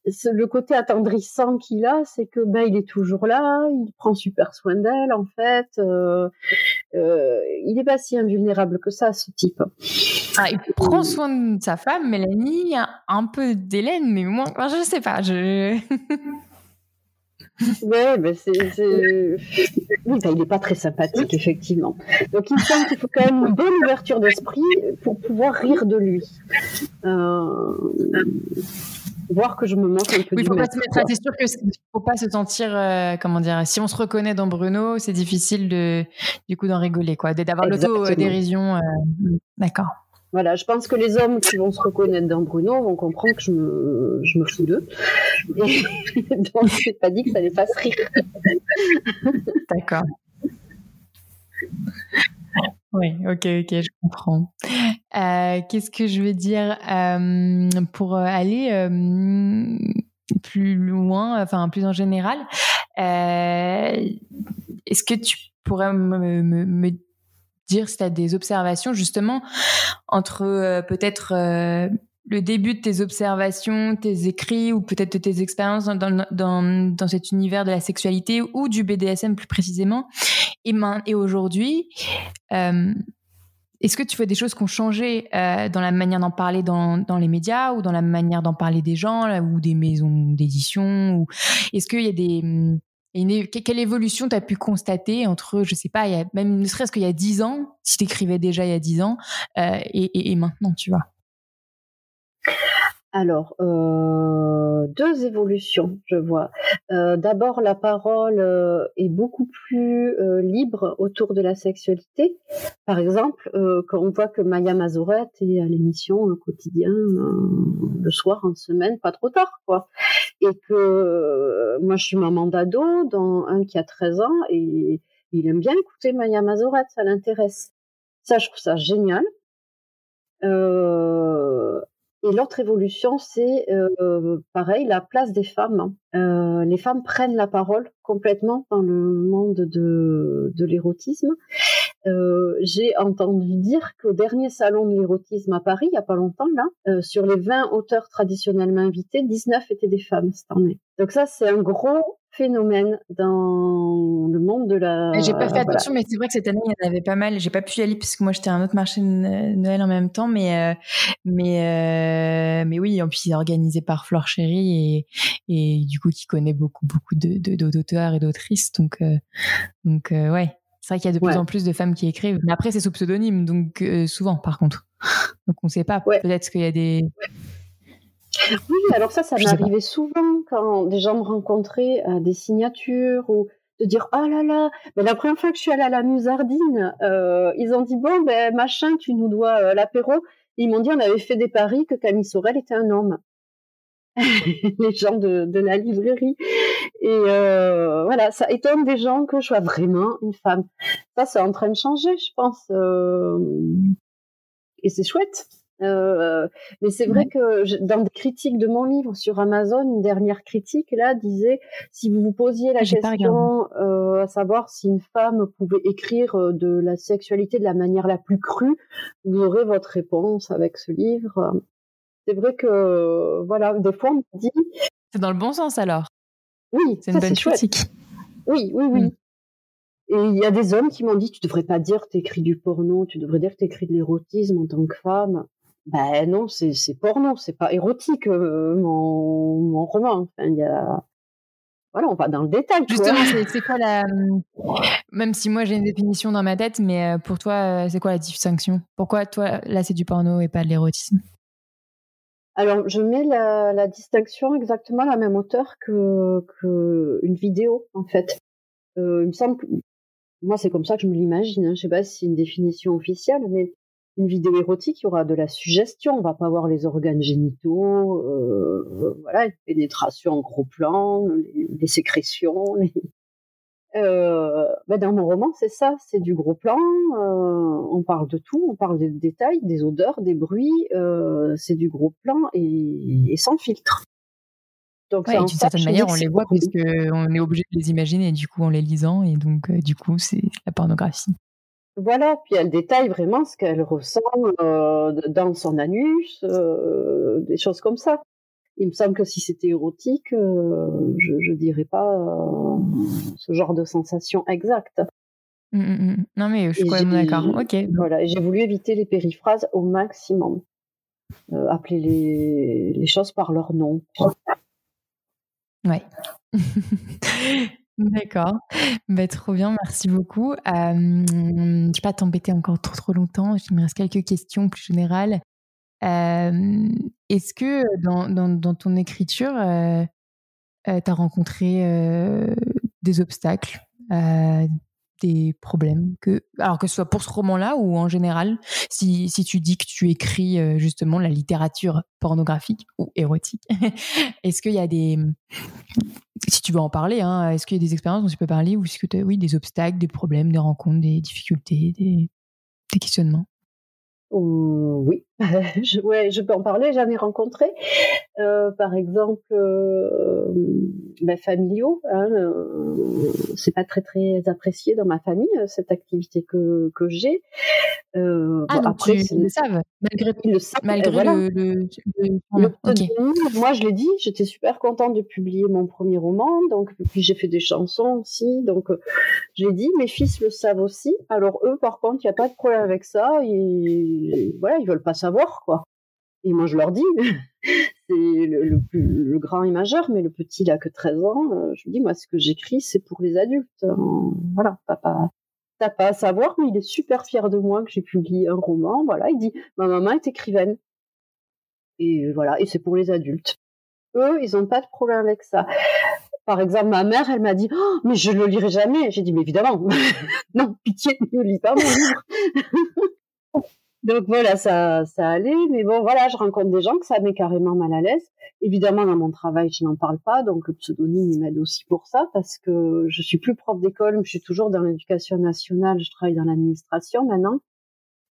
le côté attendrissant qu'il a, c'est que ben il est toujours là, il prend super soin d'elle en fait. Euh, euh, il est pas si invulnérable que ça, ce type. Ah, il prend soin de sa femme, Mélanie, un peu d'Hélène, mais moi, je sais pas, je. ouais, mais c'est, oui, ben, il n'est pas très sympathique, effectivement. Donc, il me semble qu'il faut quand même une bonne ouverture d'esprit pour pouvoir rire de lui. Euh voir que je me montre un peu oui, faut pas se mettre, c'est sûr que faut pas se sentir euh, comment dire si on se reconnaît dans Bruno c'est difficile de du coup d'en rigoler quoi d'avoir l'auto dérision euh, d'accord voilà, je pense que les hommes qui vont se reconnaître dans Bruno vont comprendre que je me, je me fous d'eux. Donc, je pas dit que ça les fasse rire. D'accord. Oui, ok, ok, je comprends. Euh, qu'est-ce que je veux dire euh, pour aller euh, plus loin, enfin plus en général Est-ce que tu pourrais me, me, dire si tu as des observations justement entre peut-être le début de tes observations, tes écrits ou peut-être de tes expériences dans, dans, dans, cet univers de la sexualité ou du BDSM plus précisément. Et, et aujourd'hui, euh, est-ce que tu vois des choses qui ont changé euh, dans la manière d'en parler dans, dans, les médias ou dans la manière d'en parler des gens là, ou des maisons d'édition ou est-ce qu'il y a des une, quelle évolution tu as pu constater entre, je sais pas, il y a, même ne serait-ce qu'il y a dix ans, si tu écrivais déjà il y a dix ans, euh, et, et, et, maintenant, tu vois? Alors, euh, deux évolutions, je vois. Euh, D'abord, la parole euh, est beaucoup plus libre autour de la sexualité. Par exemple, quand on voit que Maya Mazoret est à l'émission quotidien le soir en semaine, pas trop tard, quoi. Et que moi, je suis maman d'ado, dans un qui a 13 ans, et il aime bien écouter Maya Mazoret, ça l'intéresse. Ça, je trouve ça génial. Et l'autre évolution, c'est euh, pareil, la place des femmes. Euh, les femmes prennent la parole complètement dans le monde de, de l'érotisme. Euh, J'ai entendu dire qu'au dernier salon de l'érotisme à Paris, il n'y a pas longtemps, là, sur les 20 auteurs traditionnellement invités, 19 étaient des femmes cette année. Donc ça, c'est un gros phénomène dans le monde de la. J'ai pas fait attention, mais c'est vrai que cette année il y en avait pas mal. J'ai pas pu y aller parce que moi j'étais à un autre marché de Noël en même temps, mais euh, mais euh, mais oui, en plus il est organisé par Flore Chéry et et du coup qui connaît beaucoup beaucoup de d'auteurs et d'autrices, donc euh, donc ouais. C'est vrai qu'il y a de plus en plus de femmes qui écrivent, mais après c'est sous pseudonyme, donc souvent par contre. Donc on sait pas. Peut-être qu'il y a des oui, alors ça, ça m'arrivait souvent quand des gens me rencontraient à des signatures ou de dire oh là là, mais la première fois que je suis allée à la Musardine, euh, ils ont dit bon ben machin, tu nous dois euh, l'apéro. Ils m'ont dit on avait fait des paris que Camille Sorel était un homme. les gens de, de, la librairie. Et euh, voilà ça étonne des gens que je sois vraiment une femme. Ça c'est en train de changer je pense euh, et c'est chouette euh, mais c'est vrai que dans des critiques de mon livre sur Amazon, une dernière critique là disait si vous vous posiez la question euh, à savoir si une femme pouvait écrire euh, de la sexualité de la manière la plus crue, vous aurez votre réponse avec ce livre. C'est vrai que voilà, des fois on me dit. C'est dans le bon sens alors. Oui, c'est une bonne critique. Oui, oui, oui. Mm. Et il y a des hommes qui m'ont dit, tu devrais pas dire que tu écris du porno, tu devrais dire que tu écris de l'érotisme en tant que femme. Ben non, c'est porno, c'est pas érotique euh, mon, mon roman. Enfin, il y a voilà, on va dans le détail. Justement, c'est quoi la même si moi j'ai une définition dans ma tête, mais euh, pour toi, euh, c'est quoi la distinction? Pourquoi toi là c'est du porno et pas de l'érotisme? Alors, je mets la, la, distinction exactement à la même hauteur que, que une vidéo en fait. Euh, il me semble que moi c'est comme ça que je me l'imagine. Hein. Je sais pas si c'est une définition officielle, mais une vidéo érotique, il y aura de la suggestion. On va pas voir les organes génitaux, euh, voilà, une pénétration en gros plan, les, sécrétions. Euh, ben dans mon roman, c'est ça, c'est du gros plan. Euh, on parle de tout, on parle des détails, des odeurs, des bruits. C'est du gros plan et, sans filtre. Donc, d'une certaine manière, on les voit puisqu'on est obligé de les imaginer, du coup, en les lisant, et donc, du coup, c'est la pornographie. Voilà, puis elle détaille vraiment ce qu'elle ressent euh, dans son anus, euh, des choses comme ça. Il me semble que si c'était érotique, euh, je, je dirais pas ce genre de sensation exacte. Mmh, mmh, mmh. Non mais je suis quand même d'accord. Ok. Voilà, j'ai voulu éviter les périphrases au maximum. appeler les, les choses par leur nom. Ouais. D'accord. Bah, trop bien, merci beaucoup. Je ne vais pas t'embêter encore trop, trop longtemps. Il me reste quelques questions plus générales. Est-ce que dans, dans, ton écriture, tu as rencontré des obstacles, des problèmes que alors que ce soit pour ce roman-là ou en général si, si tu dis que tu écris euh, justement la littérature pornographique ou érotique est-ce qu'il y a des si tu veux en parler hein, est-ce qu'il y a des expériences dont tu peux parler ou est-ce que tu as oui des obstacles des problèmes des rencontres des difficultés des, des questionnements? Oui je, ouais, je peux en parler. J'en ai rencontré, euh, par exemple, euh, ben, familiaux. Hein, euh, c'est pas très très apprécié dans ma famille cette activité que que j'ai. Euh, ah, bon, donc après, tu le savent malgré le malgré voilà. le, le, le... Okay. Moi, je l'ai dit, j'étais super contente de publier mon premier roman. Donc, puis j'ai fait des chansons aussi. Donc, j'ai dit, mes fils le savent aussi. Alors eux, par contre, il n'y a pas de problème avec ça. Ils, voilà, ils veulent pas savoir, quoi. Et moi, je leur dis, c'est le, plus, grand et majeur, mais le petit, il que 13 ans. Euh, je lui dis, moi, ce que j'écris, c'est pour les adultes. Euh, voilà, papa, t'as pas à savoir, mais il est super fier de moi que j'ai publié un roman. Voilà, il dit, ma maman est écrivaine. Et voilà, et c'est pour les adultes. Eux, ils n'ont pas de problème avec ça. Par exemple, ma mère, elle m'a dit, oh, mais je ne le lirai jamais. J'ai dit, mais évidemment, non, pitié, ne lis pas mon livre. Donc voilà, ça, ça allait. Mais bon, voilà, je rencontre des gens que ça met carrément mal à l'aise. Évidemment, dans mon travail, je n'en parle pas. Donc le pseudonyme, m'aide aussi pour ça parce que je suis plus prof d'école, mais je suis toujours dans l'éducation nationale. Je travaille dans l'administration maintenant.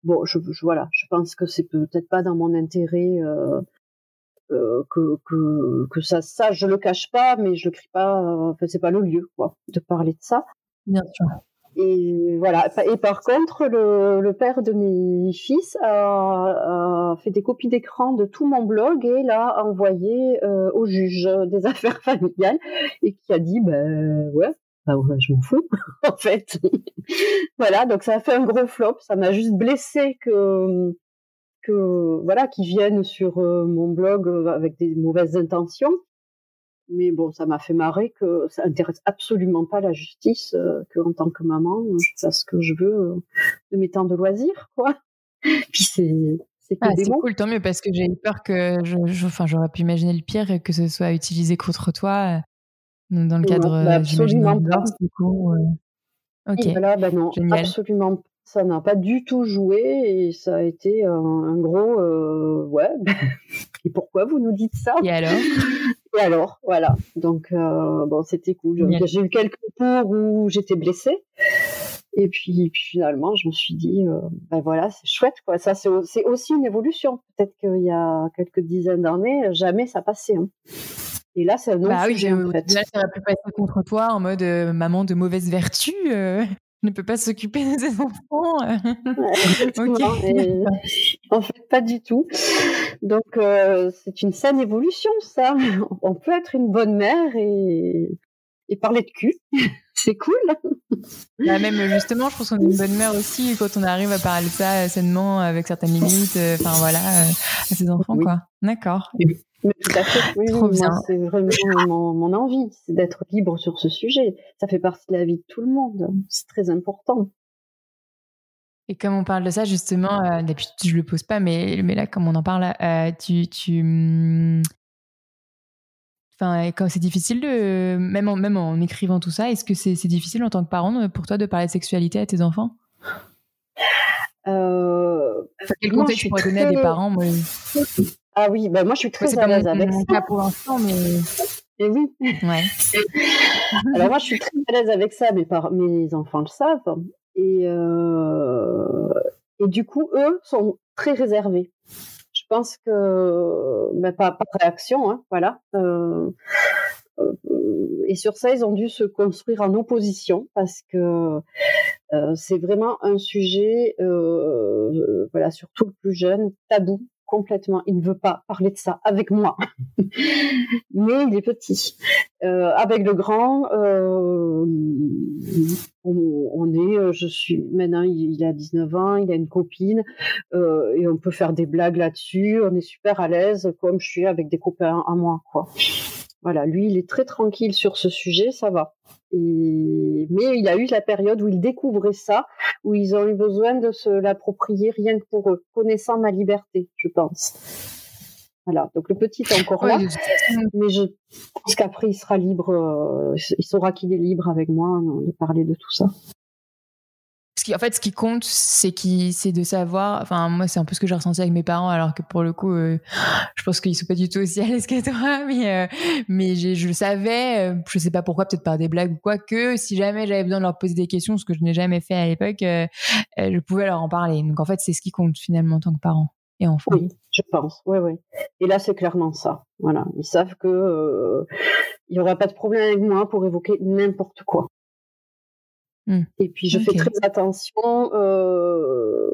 Bon, je, voilà, je pense que c'est peut-être pas dans mon intérêt euh, euh, que, que, que ça, ça, je le cache pas, mais je le crie pas. Euh, c'est pas le lieu, quoi, de parler de ça. Bien sûr. Et voilà. Et par contre, le, père de mes fils a, a fait des copies d'écran de tout mon blog et l'a envoyé euh, au juge des affaires familiales et qui a dit, ben ouais, ben, ouais, je m'en fous, en fait. voilà. Donc ça a fait un gros flop. Ça m'a juste blessé que que voilà, qui viennent sur euh, mon blog euh, avec des mauvaises intentions. Mais bon, ça m'a fait marrer que ça intéresse absolument pas la justice, euh, que en tant que maman, je fasse ce que je veux euh, de mes temps de loisirs, quoi. Puis c'est c'est ah, cool, tant mieux, parce que j'ai eu peur que, je, je, enfin, j'aurais pu imaginer le pire et que ce soit utilisé contre toi dans le cadre, non, bah absolument pas. Du coup, euh... Ok. Voilà, bah non, Génial. absolument ça n'a pas du tout joué et ça a été un, un gros euh, ouais et pourquoi vous nous dites ça? Et alors? Et alors voilà donc euh, bon c'était cool j'ai eu quelques tours où j'étais blessée et puis, puis, finalement je me suis dit euh, ben voilà c'est chouette quoi ça c'est aussi une évolution peut-être qu'il y a quelques dizaines d'années jamais ça passait hein. Et là, c'est un autre bah oui, sujet, en fait. Là, ça aurait pu passer contre toi en mode euh, maman de mauvaise vertu. Euh ne peut pas s'occuper de ses enfants. okay. en fait, pas du tout. Donc, euh, c'est une saine évolution, ça. On peut être une bonne mère et, et parler de cul. c'est cool. Bah, même justement, je pense qu'on est une bonne mère aussi quand on arrive à parler de ça sainement avec certaines limites. Euh, enfin voilà, euh, à ses enfants, oui. quoi. D'accord. Mais tout à fait. Oui, oui. C'est vraiment mon, mon envie, c'est d'être libre sur ce sujet. Ça fait partie de la vie de tout le monde. C'est très important. Et comme on parle de ça, justement, euh, d'habitude je le pose pas, mais, mais là, comme on en parle, euh, tu, tu, hmm, enfin, quand c'est difficile de, même en, même en écrivant tout ça, est-ce que c'est difficile en tant que parent pour toi de parler de sexualité à tes enfants? Euh, Quel conseil tu pourrais donner à des parents moi... Ah oui, bah moi je suis très à l'aise avec ça. pour l'instant, mais. Et oui. Ouais. Alors moi je suis très à l'aise avec ça, mes, par... mes enfants le savent. Et, euh... et du coup, eux sont très réservés. Je pense que. Bah, pas, pas de réaction, hein, voilà. Euh... Et sur ça, ils ont dû se construire en opposition parce que euh, c'est vraiment un sujet, euh, voilà, surtout le plus jeune, tabou complètement. Il ne veut pas parler de ça avec moi. Mais il est petit. Euh, avec le grand, euh, on, on, est, euh, je suis, maintenant il, il, a 19 ans, il a une copine, euh, et on peut faire des blagues là-dessus. On est super à l'aise, comme je suis avec des copains à moi, quoi. Voilà, lui, il est très tranquille sur ce sujet, ça va. Et... Mais il a eu la période où il découvrait ça, où ils ont eu besoin de se l'approprier rien que pour eux, connaissant ma liberté, je pense. Voilà, donc le petit est encore là, mais je pense qu'après il sera libre, euh, il saura qu'il est libre avec moi de parler de tout ça qui, en fait, ce qui compte, c'est qui, c'est de savoir. Enfin, moi, c'est un peu ce que j'ai ressenti avec mes parents, alors que pour le coup, euh, je pense qu'ils sont pas du tout aussi à l'aise que toi, mais euh, je le savais, euh, je sais pas pourquoi, peut-être par des blagues ou quoi, que si jamais j'avais besoin de leur poser des questions, ce que je n'ai jamais fait à l'époque, euh, je pouvais leur en parler. Donc en fait, c'est ce qui compte finalement en tant que parent. et enfants. Oui, je pense. Oui, oui. Et là, c'est clairement ça. Voilà, ils savent que il n'y aura pas de problème avec moi pour évoquer n'importe quoi. Mmh. Et puis je fais très attention euh,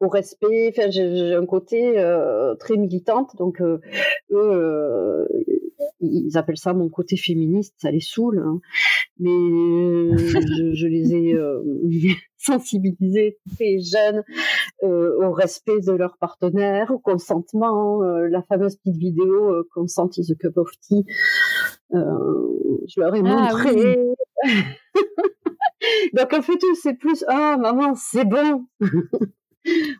au respect. Enfin, j'ai un côté euh, très militante, donc euh, eux, ils appellent ça mon côté féministe, ça les saoule. Hein. Mais je, je, les ai sensibilisés très jeunes au respect de leurs partenaires, au consentement. la fameuse petite vidéo Consent is a cup of tea. je leur ai ah montré. Donc en fait, c'est plus ah maman, c'est bon.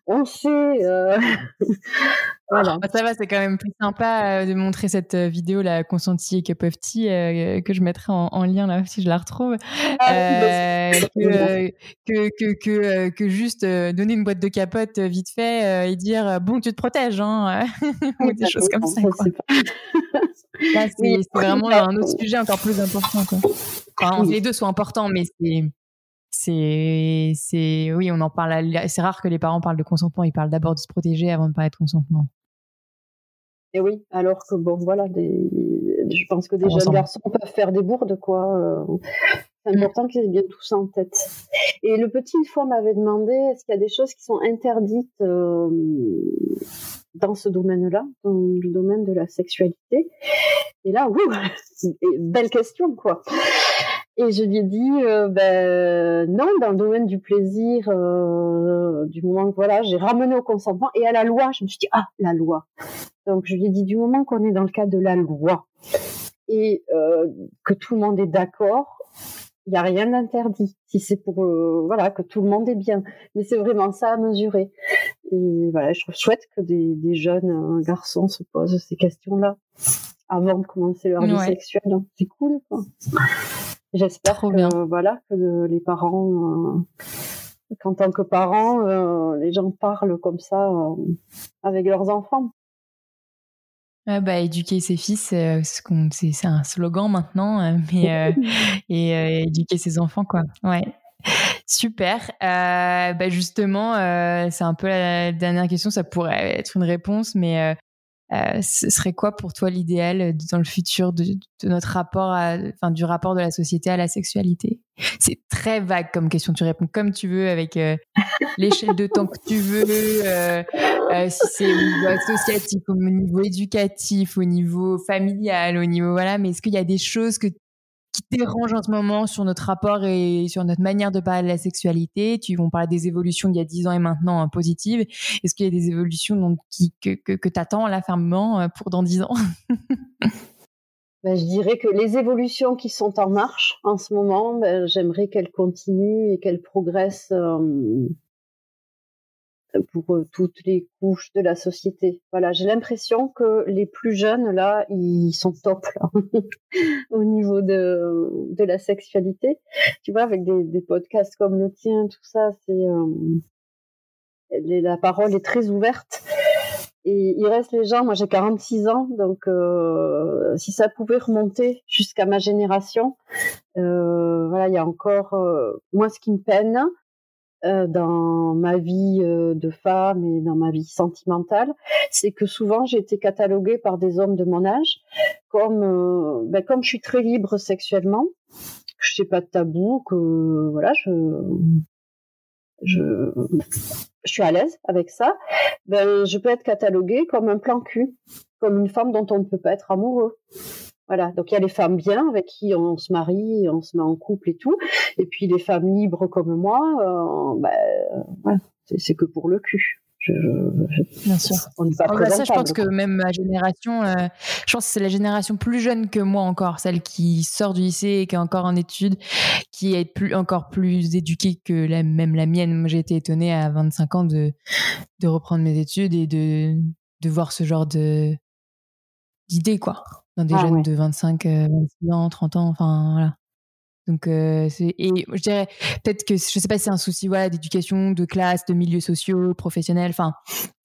On sait. Euh, voilà. Ah, ça va, c'est quand même plus sympa euh, de montrer cette euh, vidéo, la consentie Cup of Tea, que je mettrai en, lien là si je la retrouve, ah que, que, que, que, juste donner une boîte de capote vite fait et dire bon, tu te protèges, hein, ou des choses comme ça. c'est vraiment un autre sujet encore plus important. Quoi. Enfin, les deux sont importants, mais c'est c'est c'est oui on en parle c'est rare que les parents parlent de consentement. Ils parlent d'abord de se protéger avant de parler de consentement. Et oui alors que bon voilà des, je pense que des jeunes garçons peuvent faire des bourdes quoi. C'est mm. important qu'ils aient bien tout ça en tête. Et le petit une fois m'avait demandé est-ce qu'il y a des choses qui sont interdites euh, dans ce domaine-là dans le domaine de la sexualité? Et là ouh, belle question quoi et je lui ai dit, euh, ben non, dans le domaine du plaisir, euh, du moment que voilà, j'ai ramené au consentement et à la loi, je me suis dit ah la loi. Donc je lui ai dit du moment qu'on est dans le cadre de la loi et euh, que tout le monde est d'accord, il n'y a rien d'interdit. Si c'est pour voilà que tout le monde est bien, mais c'est vraiment ça à mesurer. Et voilà, je trouve chouette que des, des jeunes garçons se posent ces questions-là avant de commencer leur vie sexuelle. C'est cool. Quoi. J'espère que bien. voilà que les parents, euh, qu'en tant que parents, euh, les gens parlent comme ça euh, avec leurs enfants. bah, éduquer ses fils, c'est un slogan maintenant, mais et éduquer ses enfants, quoi. Ouais. Super. bah justement, c'est un peu la dernière question. Ça pourrait être une réponse, mais euh, ce serait quoi pour toi l'idéal dans le futur de, notre rapport, à, enfin du rapport de la société à la sexualité? C'est très vague comme question. Tu réponds comme tu veux avec euh, l'échelle de temps que tu veux. Euh, si c'est au niveau associatif, au niveau éducatif, au niveau familial, au niveau voilà. Mais est-ce qu'il y a des choses que qui dérange en ce moment sur notre rapport et sur notre manière de parler de la sexualité Tu vont parler des évolutions d'il y a 10 ans et maintenant hein, positives. Est-ce qu'il y a des évolutions que, que, que tu attends là fermement euh, pour dans 10 ans? Ben, Je dirais que les évolutions qui sont en marche en ce moment, ben, j'aimerais qu'elles continuent et qu'elles progressent. Euh, pour euh, toutes les couches de la société. Voilà, j'ai l'impression que les plus jeunes là, ils sont top là, au niveau de de la sexualité. Tu vois, avec des, des podcasts comme le tien, tout ça, c'est euh, la parole est très ouverte. Et il reste les gens, moi j'ai 46 ans, donc euh, si ça pouvait remonter jusqu'à ma génération, euh, voilà, il y a encore euh, moi ce qui me peine, euh, dans ma vie euh, de femme et dans ma vie sentimentale, c'est que souvent j'ai été cataloguée par des hommes de mon âge comme euh, ben, comme je suis très libre sexuellement, que je n'ai pas de tabou, que voilà je je je suis à l'aise avec ça, ben je peux être cataloguée comme un plan cul, comme une femme dont on ne peut pas être amoureux. Voilà, donc il y a les femmes bien avec qui on se marie, on se met en couple et tout, et puis les femmes libres comme moi, euh, bah, c'est que pour le cul. Je, Bien sûr. On pas oh, bah ça, je pense que même ma génération, euh, je pense que c'est la génération plus jeune que moi encore, celle qui sort du lycée et qui est encore en études, qui est plus, encore plus éduquée que la, même la mienne. Moi, j'ai été étonnée à 25 ans de, de reprendre mes études et de, de voir ce genre de d'idées, quoi dans des ah jeunes de 25, 26 ans, 30 ans, enfin voilà. Donc euh, et je dirais peut-être que je sais pas si c'est un souci voilà d'éducation, de classe, de milieux sociaux, professionnels, enfin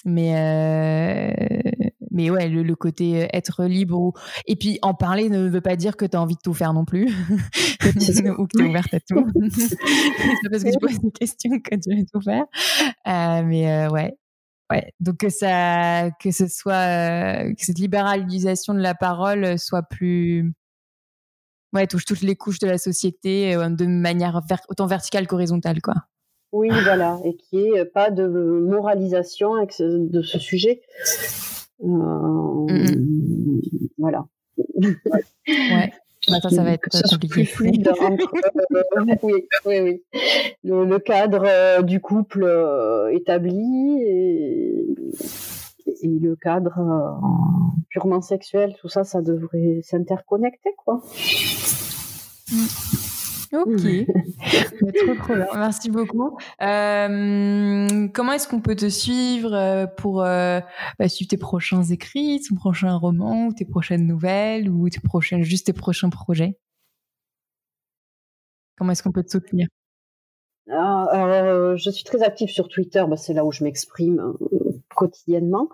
mais euh, mais ouais le, côté être libre et puis en parler ne veut pas dire que tu as envie de tout faire non plus ou que tu es ouverte à tout. c'est parce que tu poses des questions que tu veux tout faire. Euh, mais ouais Ouais, donc que ça, que ce soit, que cette libéralisation de la parole soit plus, ouais, touche toutes les couches de la société de manière autant verticale qu'horizontale, quoi. Oui, voilà, et qui est pas de moralisation de ce sujet. Euh, voilà. Ouais. Attends, ça va être compliqué. Fluide euh, oui, oui, oui. Le, cadre euh, du couple établi et, et, le cadre purement sexuel, tout ça, ça devrait s'interconnecter, quoi. Mm. Ok, trop trop bien. Merci beaucoup. Euh, comment est-ce qu'on peut te suivre euh, pour euh, bah, suivre tes prochains écrits, ton prochain roman, ou tes prochaines nouvelles, ou tes prochaines, juste tes prochains projets? Comment est-ce qu'on peut te soutenir? Ah, alors, je suis très active sur Twitter, bah, c'est là où je m'exprime quotidiennement.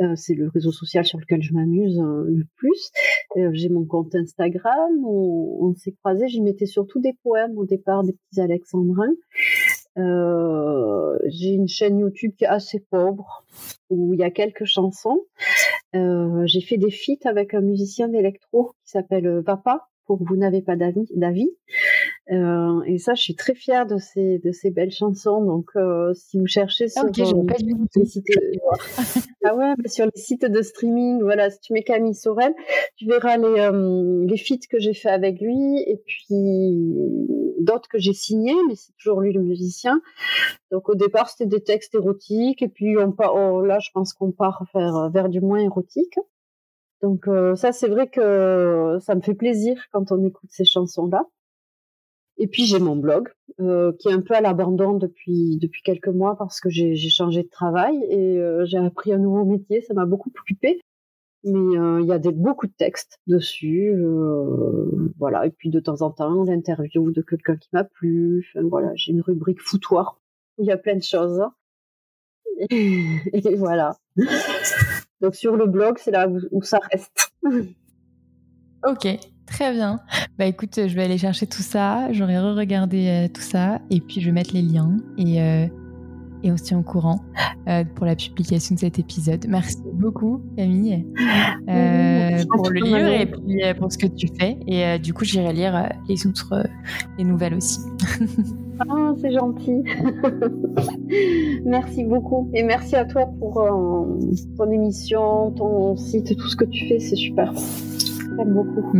Euh, c'est le réseau social sur lequel je m'amuse euh, le plus. Euh, j'ai mon compte Instagram. On, s'est croisés. J'y mettais surtout des poèmes au départ, des petits alexandrins. j'ai une chaîne YouTube qui est assez pauvre où il y a quelques chansons. j'ai fait des feats avec un musicien d'électro qui s'appelle Vapa pour Vous n'avez pas d'avis. Euh, et ça, je suis très fière de ces, de ces belles chansons. Donc, euh, si vous cherchez sur okay, euh, pas les sites, ah ouais, sur les sites de streaming, voilà, si tu mets Camille Sorel, tu verras les, euh, les feats que j'ai fait avec lui et puis d'autres que j'ai signés, mais c'est toujours lui le musicien. Donc, au départ, c'était des textes érotiques et puis on part, oh, là, je pense qu'on part vers, vers du moins érotique. Donc ça, c'est vrai que ça me fait plaisir quand on écoute ces chansons-là. Et puis j'ai mon blog euh, qui est un peu à l'abandon depuis depuis quelques mois parce que j'ai changé de travail et euh, j'ai appris un nouveau métier. Ça m'a beaucoup occupé. Mais euh, il y a beaucoup de textes dessus, voilà. Et puis de temps en temps, l'interview de quelqu'un qui m'a plu. Enfin, voilà, j'ai une rubrique foutoir où il y a plein de choses. Et, voilà. Donc sur le blog, c'est là où ça reste. Ok, très bien. Bah écoute, je vais aller chercher tout ça, j'aurai re-regardé euh, tout ça, et puis je vais mettre les liens, et, euh, et on se tient au courant euh, pour la publication de cet épisode. Merci beaucoup Camille pour le livre et puis pour ce que tu fais. Et du coup, j'irai lire les autres les nouvelles aussi. Ah, c'est gentil. merci beaucoup. Et merci à toi pour ton émission, ton site, tout ce que tu fais. C'est super beaucoup.